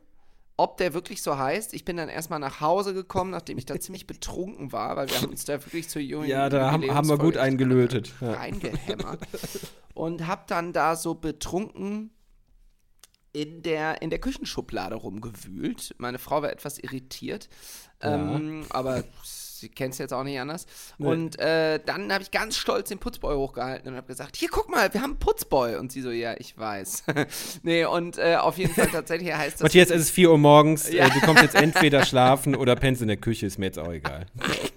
ob der wirklich so heißt. Ich bin dann erstmal nach Hause gekommen, nachdem ich da ziemlich *laughs* betrunken war, weil wir haben uns da wirklich zur jungen Ja, da haben, haben wir gut eingelötet. Ja. reingehämmert und hab dann da so betrunken in der, in der Küchenschublade rumgewühlt. Meine Frau war etwas irritiert, ähm, aber sie kennt es jetzt auch nicht anders. Und äh, dann habe ich ganz stolz den Putzboy hochgehalten und habe gesagt, hier, guck mal, wir haben einen Putzboy. Und sie so, ja, ich weiß. *laughs* nee, und äh, auf jeden Fall tatsächlich heißt das... Matthias, es ist 4 Uhr morgens. Ja. Äh, du kommst jetzt entweder schlafen oder pennst in der Küche, ist mir jetzt auch egal. *laughs*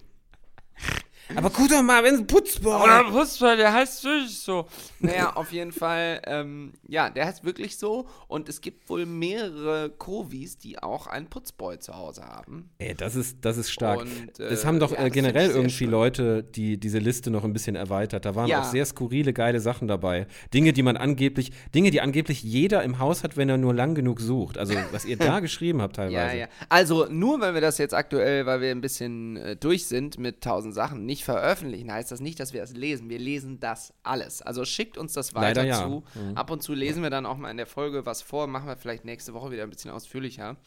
Aber guck doch mal, wenn es Putzboy. Oder Putzboy, der heißt wirklich so. Naja, auf jeden Fall, ähm, ja, der heißt wirklich so. Und es gibt wohl mehrere Covis, die auch einen Putzboy zu Hause haben. Ey, das ist, das ist stark. Und, äh, es haben doch ja, äh, generell irgendwie schön. Leute, die diese Liste noch ein bisschen erweitert. Da waren Ja. auch sehr skurrile, geile Sachen dabei. Dinge, die man angeblich, Dinge, die angeblich jeder im Haus hat, wenn er nur lang genug sucht. Also, was ihr da *laughs* geschrieben habt teilweise. Ja, ja. Also, nur weil wir das jetzt aktuell, weil wir ein bisschen äh, durch sind mit tausend Sachen, nicht veröffentlichen, heißt das nicht, dass wir das lesen. Wir lesen das alles. Also schickt uns das weiter ja. zu. Ab und zu lesen wir dann auch mal in der Folge was vor, machen wir vielleicht nächste Woche wieder ein bisschen ausführlicher.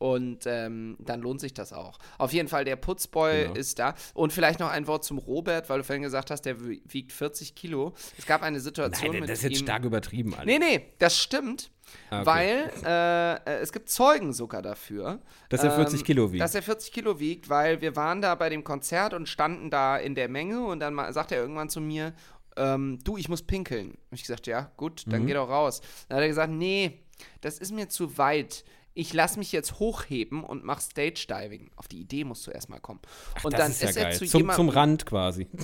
Und ähm, dann lohnt sich das auch. Auf jeden Fall, der Putzboy Genau. ist da. Und vielleicht noch ein Wort zum Robert, weil du vorhin gesagt hast, der wi- wiegt 40 Kilo. Es gab eine Situation Nein, mit das ist jetzt ihm. stark übertrieben. Alter. Nee, nee, das stimmt. Ah, okay. Weil äh, äh, es gibt Zeugen sogar dafür. Dass er 40 Kilo wiegt. Dass er 40 Kilo wiegt, weil wir waren da bei dem Konzert und standen da in der Menge und dann sagt er irgendwann zu mir, ähm, du, ich muss pinkeln. Hab ich gesagt, ja, gut, Mhm. dann geh doch raus. Dann hat er gesagt, nee, das ist mir zu weit. Ich lass mich jetzt hochheben und mach Stage Diving. Auf die Idee musst du erstmal kommen. und das dann ist ja er geil. zu Zum, jemandem zum Rand quasi. *laughs*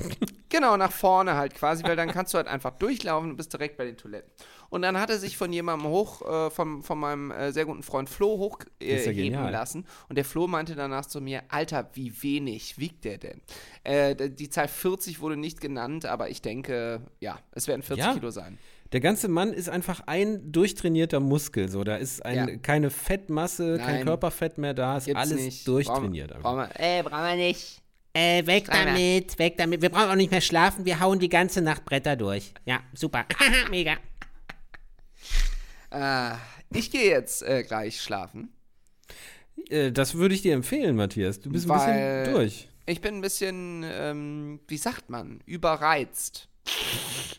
Genau, nach vorne halt quasi, weil dann kannst du halt einfach durchlaufen und bist direkt bei den Toiletten. Und dann hat er sich von jemandem hoch, äh, vom, von meinem äh, sehr guten Freund Flo hochheben äh, ist lassen. Und der Flo meinte danach zu mir, Alter, wie wenig wiegt der denn? Äh, die Zahl 40 wurde nicht genannt, aber ich denke, ja, es werden 40 Ja. Kilo sein. Der ganze Mann ist einfach ein durchtrainierter Muskel. So, da ist ein, Ja. keine Fettmasse, kein Nein. Körperfett mehr da, ist Gibt's alles nicht. durchtrainiert. Brauchen, brauchen wir, Äh, brauchen wir nicht. Äh, weg Dreimal. damit, weg damit. Wir brauchen auch nicht mehr schlafen, wir hauen die ganze Nacht Bretter durch. Ja, super. *laughs* Mega. äh, ich gehe jetzt äh, gleich schlafen. Äh, das würde ich dir empfehlen, Matthias. Du bist ein Weil- bisschen durch. Ich bin ein bisschen, ähm, wie sagt man, überreizt.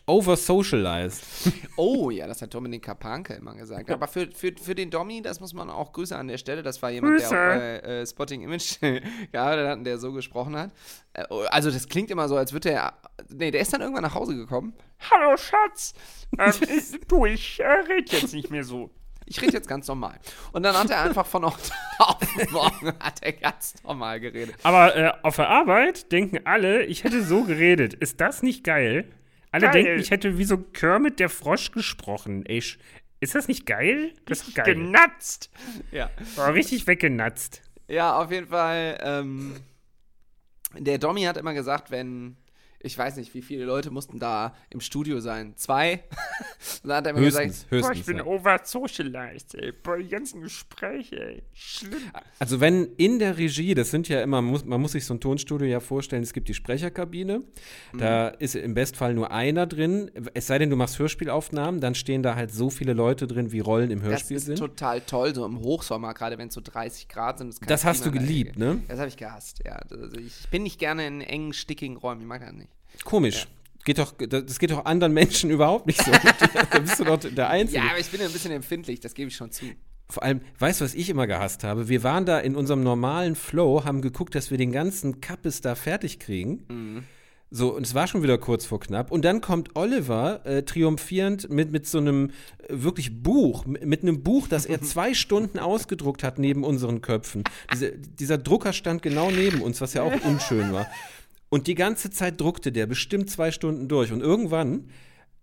Over-socialized. *laughs* Oh, ja, das hat Dominik Kapanke immer gesagt. Aber für, für, für den Domi, das muss man auch Grüße an der Stelle. Das war jemand, der auch bei äh, Spotting Image *laughs* gearbeitet hat und der so gesprochen hat. Äh, also, das klingt immer so, als würde er. Nee, der ist dann irgendwann nach Hause gekommen. Hallo Schatz. Ähm, *laughs* du, ich äh, red jetzt nicht mehr so. Ich rede jetzt ganz normal. Und dann hat er einfach von heute auf morgen hat er ganz normal geredet. Aber äh, auf der Arbeit denken alle, ich hätte so geredet. Ist das nicht geil? Alle Geil. denken, ich hätte wie so Kermit der Frosch gesprochen. Ey, ist das nicht geil? Das ist geil. Genatzt. Ja. War richtig weggenatzt. Ja, auf jeden Fall. Ähm, der Domi hat immer gesagt, wenn. Ich weiß nicht, wie viele Leute mussten da im Studio sein. Zwei? Und *laughs* dann hat er Höchstens, gesagt, Boah, ich höchstens. bin Ja. oversocialized, ey. Bei den ganzen Gesprächen, ey. Schlimm. Also wenn in der Regie, das sind ja immer, man muss, man muss sich so ein Tonstudio ja vorstellen, es gibt die Sprecherkabine, da ist im Bestfall nur einer drin, es sei denn, du machst Hörspielaufnahmen, dann stehen da halt so viele Leute drin, wie Rollen im das Hörspiel ist sind. total toll, so im Hochsommer, gerade wenn es so 30 Grad sind. ist keine Das hast du geliebt, ne? Das habe ich gehasst, ja. Also ich bin nicht gerne in engen, stickigen Räumen, ich mag das nicht. Komisch. Geht doch, das geht doch anderen Menschen *laughs* überhaupt nicht so. da bist du doch der Einzige. Ja, aber ich bin ein bisschen empfindlich, das gebe ich schon zu. Vor allem, weißt du, was ich immer gehasst habe? Wir waren da in unserem normalen Flow, haben geguckt, dass wir den ganzen Kappes da fertig kriegen. Mhm. So, und es war schon wieder kurz vor knapp. Und dann kommt Oliver äh, triumphierend mit, mit so einem äh, wirklich Buch, mit, mit einem Buch, das er *laughs* zwei Stunden ausgedruckt hat neben unseren Köpfen. Diese, dieser Drucker stand genau neben uns, was ja auch *laughs* unschön war. Und die ganze Zeit druckte der bestimmt zwei Stunden durch. Und irgendwann,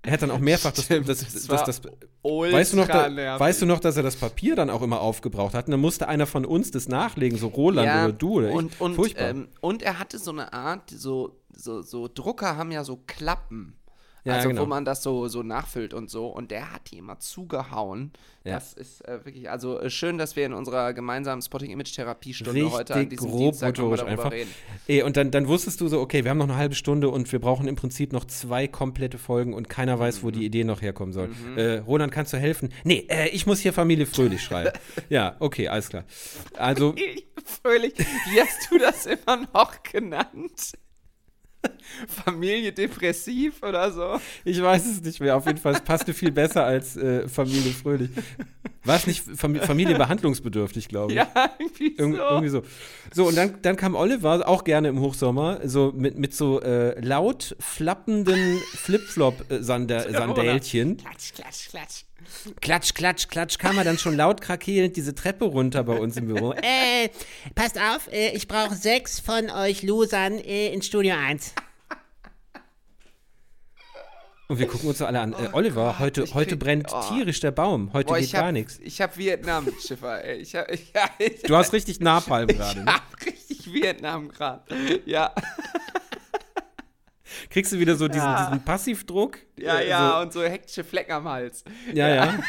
er hat dann auch mehrfach das, Stimmt, das, das das, war das, Weißt du, noch, da, weißt du noch, dass er das Papier dann auch immer aufgebraucht hat? Und dann musste einer von uns das nachlegen, so Roland ja, oder du oder ich. und, und, Furchtbar. ähm, und er hatte so eine Art, so, so, so Drucker haben ja so Klappen. Ja, also genau. wo man das so, so nachfüllt und so. Und der hat die immer zugehauen. Ja. Das ist äh, wirklich, also äh, schön, dass wir in unserer gemeinsamen Spotting Image Therapiestunde heute an diesem grob Dienstag darüber einfach. reden. Ey, und dann, dann wusstest du so, okay, wir haben noch eine halbe Stunde und wir brauchen im Prinzip noch zwei komplette Folgen und keiner weiß, wo Mhm. die Idee noch herkommen soll. Äh, Roland, kannst du helfen? Nee, äh, ich muss hier Familie Fröhlich *laughs* schreiben. ja, okay, alles klar. Also, Fröhlich, wie hast du das immer noch genannt? *laughs* Familie depressiv oder so. Ich weiß es nicht mehr. Auf jeden Fall, es passte viel besser als äh, Familie Fröhlich. War es nicht Fam Familie behandlungsbedürftig, glaube ich? Ja, irgendwie Irg so. Irgendwie so. So, und dann, dann kam Oliver, auch gerne im Hochsommer, so mit, mit so äh, laut flappenden Flipflop-Sandälchen. *laughs* Klatsch, klatsch, klatsch. Klatsch, klatsch, klatsch, kam er dann schon laut krakelnd diese Treppe runter bei uns im Büro. *laughs* Äh, passt auf, äh, ich brauche sechs von euch Losern äh, in Studio 1. Und wir gucken uns so alle an. Äh, Oliver, heute, ich heute krieg- brennt oh. tierisch der Baum. Heute Boah, geht ich gar hab, nichts. ich hab Vietnam, Schiffer, ey. Ich hab, ich, ja, ich, Du hast richtig Napalm *laughs* gerade. ich Ne? hab richtig Vietnam gerade. Ja, Kriegst du wieder so diesen, Ja. diesen Passivdruck? ja, Äh, ja, und so hektische Flecken am Hals. So, ja, ja.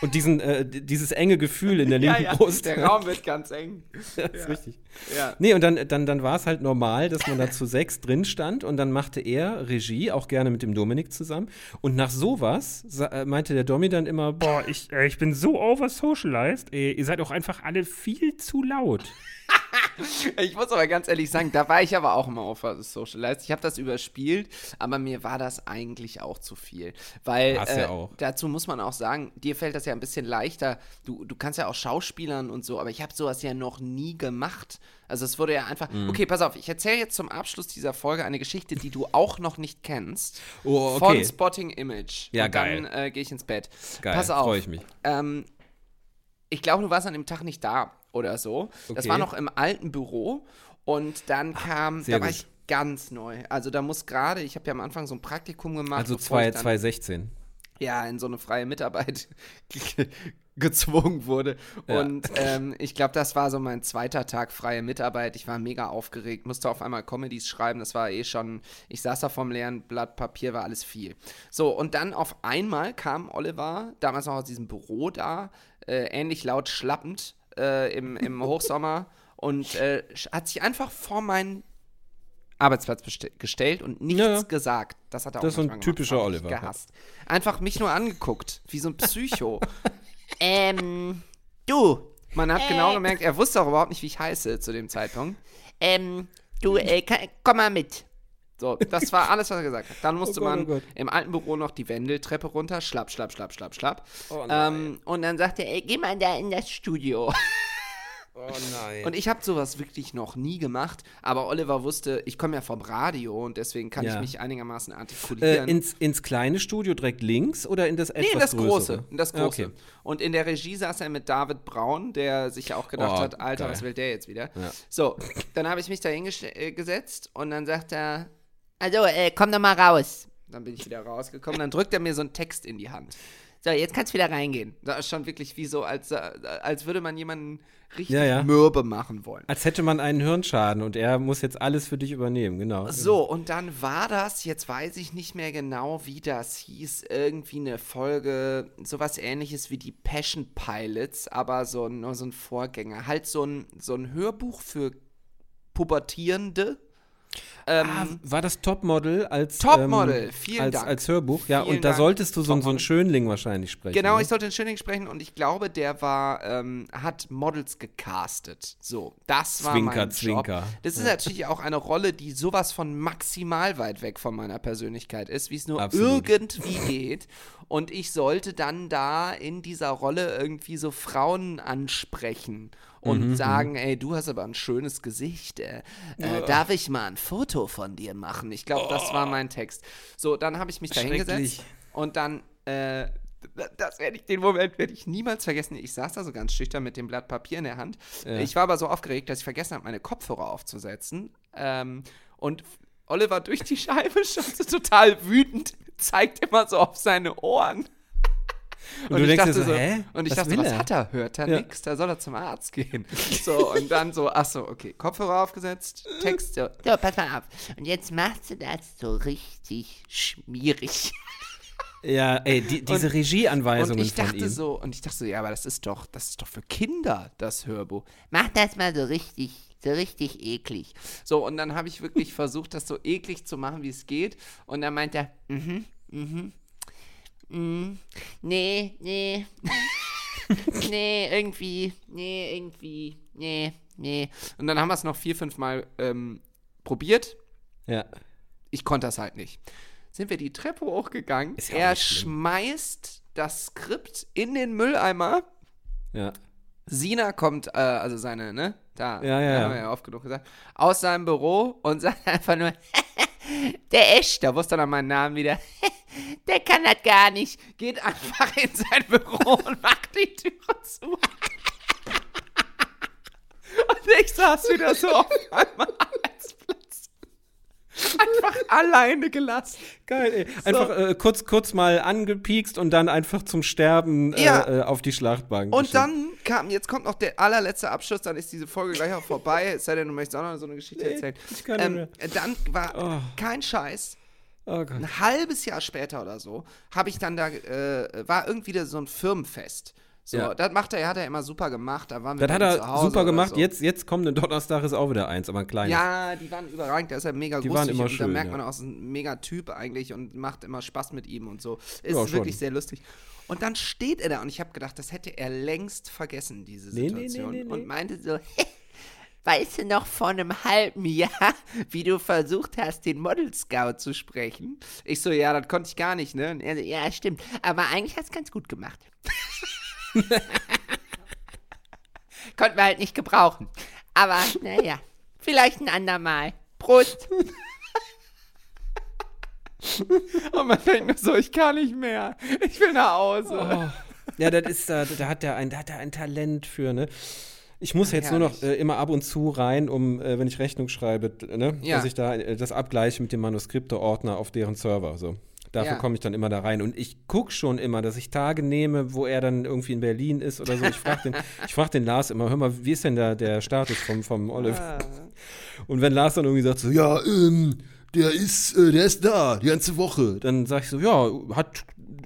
Und diesen, äh, dieses enge Gefühl in der Ja, linken ja, Brust. der Raum wird ganz eng. *laughs* das ist richtig. Ja. Nee, und dann, dann, dann war es halt normal, dass man da zu sechs drin stand und dann machte er Regie, auch gerne mit dem Dominik zusammen. Und nach sowas äh, meinte der Domi dann immer, boah, ich, äh, ich bin so oversocialized. Äh, ihr seid auch einfach alle viel zu laut. *laughs* *laughs* Ich muss aber ganz ehrlich sagen, da war ich aber auch immer auf Socialized. Ich habe das überspielt, aber mir war das eigentlich auch zu viel. Weil War's äh, ja auch. dazu muss man auch sagen, dir fällt das ja ein bisschen leichter. Du, du kannst ja auch Schauspielern und so, aber ich habe sowas ja noch nie gemacht. Also es wurde ja einfach. Mhm. Okay, pass auf, ich erzähle jetzt zum Abschluss dieser Folge eine Geschichte, die du auch noch nicht kennst. Oh, Von okay. Spotting Image. Ja, und geil. Dann äh, gehe ich ins Bett. Geil, Pass auf. freu ich mich. Ähm, ich glaube, du warst an dem Tag nicht da oder so. Das Okay. war noch im alten Büro und dann kam, sehr da war ich ganz neu. Also da muss gerade, ich habe ja am Anfang so ein Praktikum gemacht. also bevor zwei- ich dann, 2016. Ja, in so eine freie Mitarbeit *laughs* gezwungen wurde. Ja. Und ähm, ich glaube, das war so mein zweiter Tag freie Mitarbeit. Ich war mega aufgeregt, musste auf einmal Comedies schreiben. Das war eh schon, ich saß da vom leeren Blatt Papier, war alles viel. So, und dann auf einmal kam Oliver, damals noch aus diesem Büro da, äh, ähnlich laut schlappend äh, im, im *laughs* Hochsommer und äh, hat sich einfach vor meinen Arbeitsplatz gestellt und nichts Ja, gesagt. Das hat er auch Das ist ein gemacht. typischer ich Oliver. Gehasst. Einfach mich nur angeguckt, wie so ein *laughs* Psycho. Ähm, du, Man hat Äh. genau gemerkt, er wusste auch überhaupt nicht, wie ich heiße zu dem Zeitpunkt. ähm, du, äh, kann, komm mal mit. So, das war alles, was er gesagt hat. Dann musste Oh Gott, man oh im alten Büro noch die Wendeltreppe runter, schlapp, schlapp, schlapp, schlapp, schlapp. Oh ähm, und dann sagte er, Äh, geh mal da in das Studio. Oh nein. und ich habe sowas wirklich noch nie gemacht, aber Oliver wusste, ich komme ja vom Radio und deswegen kann ich Ja. mich einigermaßen äh, artikulieren. ins, ins kleine Studio direkt links oder in das etwas Nee, in das größere? Große. In das Ah, Große. okay. Und in der Regie saß er mit David Braun, der sich ja auch gedacht Oh, hat, Alter, geil. was will der jetzt wieder? Ja. So, dann habe ich mich da hingesetzt und dann sagt er, Also, äh, komm doch mal raus. dann bin ich wieder rausgekommen, dann drückt er mir so einen Text in die Hand. So, jetzt kannst du wieder reingehen. Da ist schon wirklich wie so, als, äh, als würde man jemanden richtig Ja, ja. mürbe machen wollen. Als hätte man einen Hirnschaden und er muss jetzt alles für dich übernehmen, genau. So, und dann war das, jetzt weiß ich nicht mehr genau, wie das hieß, irgendwie eine Folge, sowas ähnliches wie die Passion Pilots, aber so, ein- nur so ein Vorgänger. Halt so ein, so ein Hörbuch für Pubertierende. Ähm, Ah, war das Topmodel als Topmodel, ähm, vielen als, Dank. als Hörbuch? Ja, Vielen und da Dank, solltest du so, so einen. Schönling wahrscheinlich sprechen. Genau, ne? ich sollte in Schöning sprechen und ich glaube, der war, ähm, hat Models gecastet. So, das war Zwinker, mein Zwinker. Job. Das ist natürlich auch eine Rolle, die sowas von maximal weit weg von meiner Persönlichkeit ist, wie es nur Absolut. irgendwie geht. Und ich sollte dann da in dieser Rolle irgendwie so Frauen ansprechen und Mhm, sagen, ey, du hast aber ein schönes Gesicht. Äh, äh, darf ich mal ein Foto von dir machen? Ich glaube, das war mein Text. So, dann habe ich mich da hingesetzt und dann, äh, das werde ich, den Moment werde ich niemals vergessen. Ich saß da so ganz schüchtern mit dem Blatt Papier in der Hand. Ich war aber so aufgeregt, dass ich vergessen habe, meine Kopfhörer aufzusetzen. Ähm, und Oliver durch die Scheibe *laughs* schon so total wütend zeigt immer so auf seine Ohren. Und du denkst dir so, hä? Und ich Was dachte, was er? hat er? Hört er Ja. nix? Da soll er zum Arzt gehen. *laughs* So, und dann so, ach so, okay, Kopfhörer aufgesetzt, Text, ja, So, pass mal auf. Und jetzt machst du das so richtig schmierig. *laughs* Ja, ey, die, diese Regieanweisungen Und ich von dachte ihm. so, und ich dachte so, ja, aber das ist doch, das ist doch für Kinder, das Hörbuch. Mach das mal so richtig, so richtig eklig. So, und dann habe ich wirklich versucht, das so eklig zu machen, wie es geht. Und dann meint er, Mhm, mhm. Mm, nee, nee. *laughs* nee, irgendwie, nee, irgendwie, nee, nee. und dann haben wir es noch vier, fünf Mal ähm, probiert. Ja. ich konnte das halt nicht. Sind wir die Treppe hochgegangen. Ist ja er schmeißt das Skript in den Mülleimer. Ja. Sina kommt, äh, also seine, ne? Da, Ja, ja, haben wir ja oft genug gesagt, aus seinem Büro und sagt *laughs* einfach nur, *laughs* der Esch, da wusste er meinen Namen wieder, *laughs* der kann das gar nicht. Geht einfach in sein Büro und macht die Türe zu. *laughs* Und ich saß wieder so auf Arbeitsplatz. Einfach alleine gelassen. Geil, ey. Einfach äh, kurz, kurz mal angepiekst und dann einfach zum Sterben äh, Ja. äh, auf die Schlachtbank. Und geschickt. dann kam, jetzt kommt noch der allerletzte Abschluss, dann ist diese Folge gleich auch vorbei. *laughs* Es sei denn, du möchtest auch noch so eine Geschichte erzählen. ich kann nicht ähm, mehr. dann war Oh. kein Scheiß. Oh. Ein halbes Jahr später oder so, habe ich dann da, äh, war irgendwie da so ein Firmenfest. So, Ja. das macht er, hat er immer super gemacht. Da waren wir Das hat er super gemacht. So. Jetzt, jetzt kommenden Donnerstag ist auch wieder eins, aber ein kleines. Ja, die waren überragend, der ist ja mega Die waren immer und da schön, merkt ja. man auch, ist ein mega Typ eigentlich und macht immer Spaß mit ihm und so. Ist Ja, wirklich sehr lustig. Und dann steht er da und ich habe gedacht, das hätte er längst vergessen, diese Nee, nee, nee, Situation. nee. Und meinte so, *laughs* Weißt du noch vor einem halben Jahr, wie du versucht hast, den Model Scout zu sprechen? ich so, ja, das konnte ich gar nicht, ne? Und er so, ja, stimmt. Aber eigentlich hast du ganz gut gemacht. *laughs* *laughs* Konnten wir halt nicht gebrauchen. Aber naja, vielleicht ein andermal. Prost. *laughs* Und man denkt nur so, ich kann nicht mehr. Ich will nach Hause. Ja, das ist da, da hat er ein, da hat er ein Talent für, ne? Ich muss jetzt nur noch äh, immer ab und zu rein, um, äh, wenn ich Rechnung schreibe, ne, Ja. dass ich da äh, das abgleiche mit dem Manuskripte-Ordner auf deren Server. So. Dafür Ja. komme ich dann immer da rein. Und ich gucke schon immer, dass ich Tage nehme, wo er dann irgendwie in Berlin ist oder so. Ich frage den, *laughs* ich frag den Lars immer, hör mal, wie ist denn da der Status vom, vom Olive? Ah. Und wenn Lars dann irgendwie sagt so, ja, ähm, der ist, äh, der ist da, die ganze Woche, dann sag ich so, ja, hat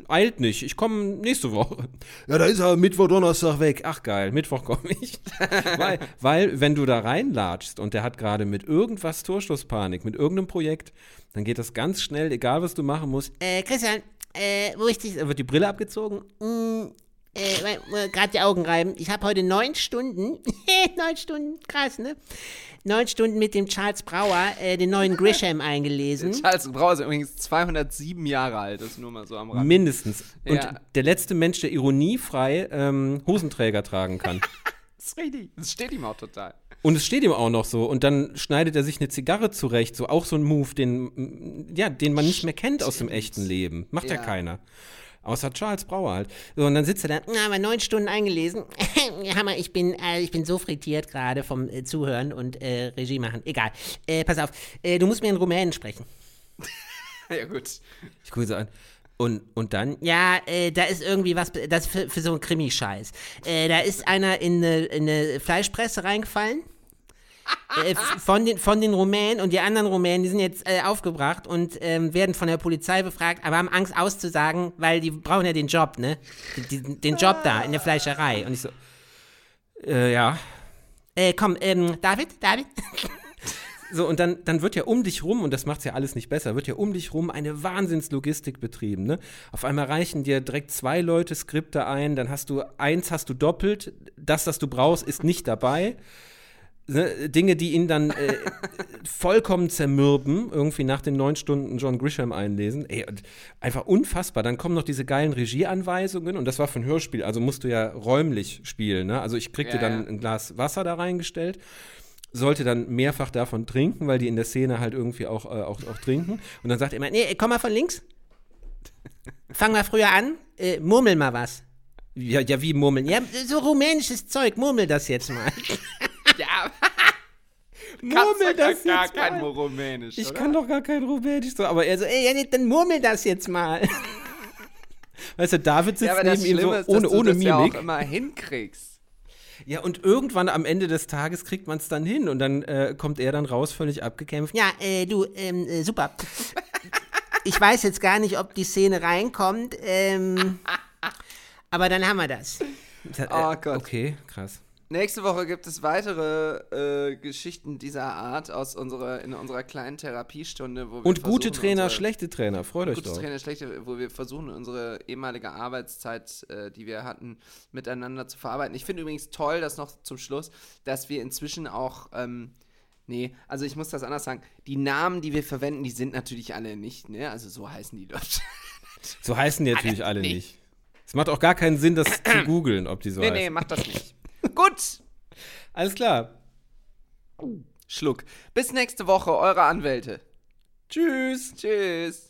eilt nicht, ich komme nächste Woche. Ja, da ist er Mittwoch, Donnerstag weg. Ach geil, Mittwoch komme ich. *laughs* weil, weil, wenn du da reinlatschst und der hat gerade mit irgendwas Torschlusspanik, mit irgendeinem Projekt, dann geht das ganz schnell, egal was du machen musst. Äh, Christian, äh, wo ich dich. Wird die Brille abgezogen. Mm, äh, gerade die Augen reiben. Ich habe heute neun Stunden, *laughs* neun Stunden, krass, ne? Neun Stunden mit dem Charles Brauer äh, den neuen Grisham *laughs* eingelesen. Charles Brauer ist übrigens 207 Jahre alt, das ist nur mal so am Rand. Mindestens. Und Ja. der letzte Mensch, der ironiefrei ähm, Hosenträger tragen kann. *laughs* Das ist richtig. Das steht ihm auch total. Und es steht ihm auch noch so. Und dann schneidet er sich eine Zigarre zurecht. So auch so ein Move, den, ja, den man nicht mehr kennt aus dem echten Leben. Macht ja, Ja. keiner. Außer Charles Brauer halt. So, und dann sitzt er da. Na, aber neun Stunden eingelesen. *laughs* Hammer, ich bin, äh, ich bin so frittiert gerade vom äh, Zuhören und äh, Regie machen. Egal. Äh, pass auf, äh, du musst mir in Rumänen sprechen. *laughs* Ja, gut. Ich gucke so an. Und, und dann, Ja, äh, da ist irgendwie was, das ist für, für so einen Krimi-Scheiß. Äh, da ist einer in eine, in eine Fleischpresse reingefallen. Äh, von, den, von den Rumänen und die anderen Rumänen, die sind jetzt äh, aufgebracht und ähm, werden von der Polizei befragt, aber haben Angst auszusagen, weil die brauchen ja den Job, ne? Die, die, den Job da in der Fleischerei. Und ich so, äh, ja. äh, komm, ähm, David, David? *laughs* So, und dann, dann wird ja um dich rum, und das macht ja alles nicht besser, wird ja um dich rum eine Wahnsinnslogistik betrieben. Ne? Auf einmal reichen dir direkt zwei Leute Skripte ein, dann hast du eins hast du doppelt, das, das du brauchst, ist nicht dabei. Ne? Dinge, die ihn dann äh, vollkommen zermürben, irgendwie nach den neun Stunden John Grisham einlesen. Ey, einfach unfassbar. Dann kommen noch diese geilen Regieanweisungen, und das war für ein Hörspiel, also musst du ja räumlich spielen. Ne? Also ich kriegte Ja, dann ja. ein Glas Wasser da reingestellt sollte dann mehrfach davon trinken, weil die in der Szene halt irgendwie auch, äh, auch, auch trinken. Und dann sagt er immer, nee, Nee, komm mal von links. Fang mal früher an, äh, murmel mal was. ja, ja, wie murmeln? Ja, so rumänisches Zeug, murmel das jetzt mal. *laughs* *laughs* Ja, murmel das gar jetzt kein mal. Rumänisch, Ich oder? kann doch gar kein Rumänisch so, aber er so, ey, dann murmel das jetzt mal. *laughs* weißt du, David sitzt Ja, neben ihm so ist, ohne, dass du ohne das ja Mimik. auch immer hinkriegst. Ja, und irgendwann am Ende des Tages kriegt man es dann hin und dann äh, kommt er dann raus, völlig abgekämpft. Ja, äh, du, ähm, äh, super. *laughs* Ich weiß jetzt gar nicht, ob die Szene reinkommt, ähm, aber dann haben wir das. Äh, Oh Gott. Okay, krass. Nächste Woche gibt es weitere äh, Geschichten dieser Art aus unserer, in unserer kleinen Therapiestunde. Wo wir und gute Trainer, unsere, schlechte Trainer, freut euch gute doch. Gute Trainer, schlechte, wo wir versuchen, unsere ehemalige Arbeitszeit, äh, die wir hatten, miteinander zu verarbeiten. Ich finde übrigens toll, dass noch zum Schluss, dass wir inzwischen auch, ähm, nee, also ich muss das anders sagen, die Namen, die wir verwenden, die sind natürlich alle nicht, ne? Also so heißen die Leute. So heißen die *laughs* natürlich alle, alle nicht. nicht. Es macht auch gar keinen Sinn, das zu googeln, ob die so Nee, heißen. nee, macht das nicht. Gut. Alles klar. Schluck. Bis nächste Woche, eure Anwälte. Tschüss. Tschüss.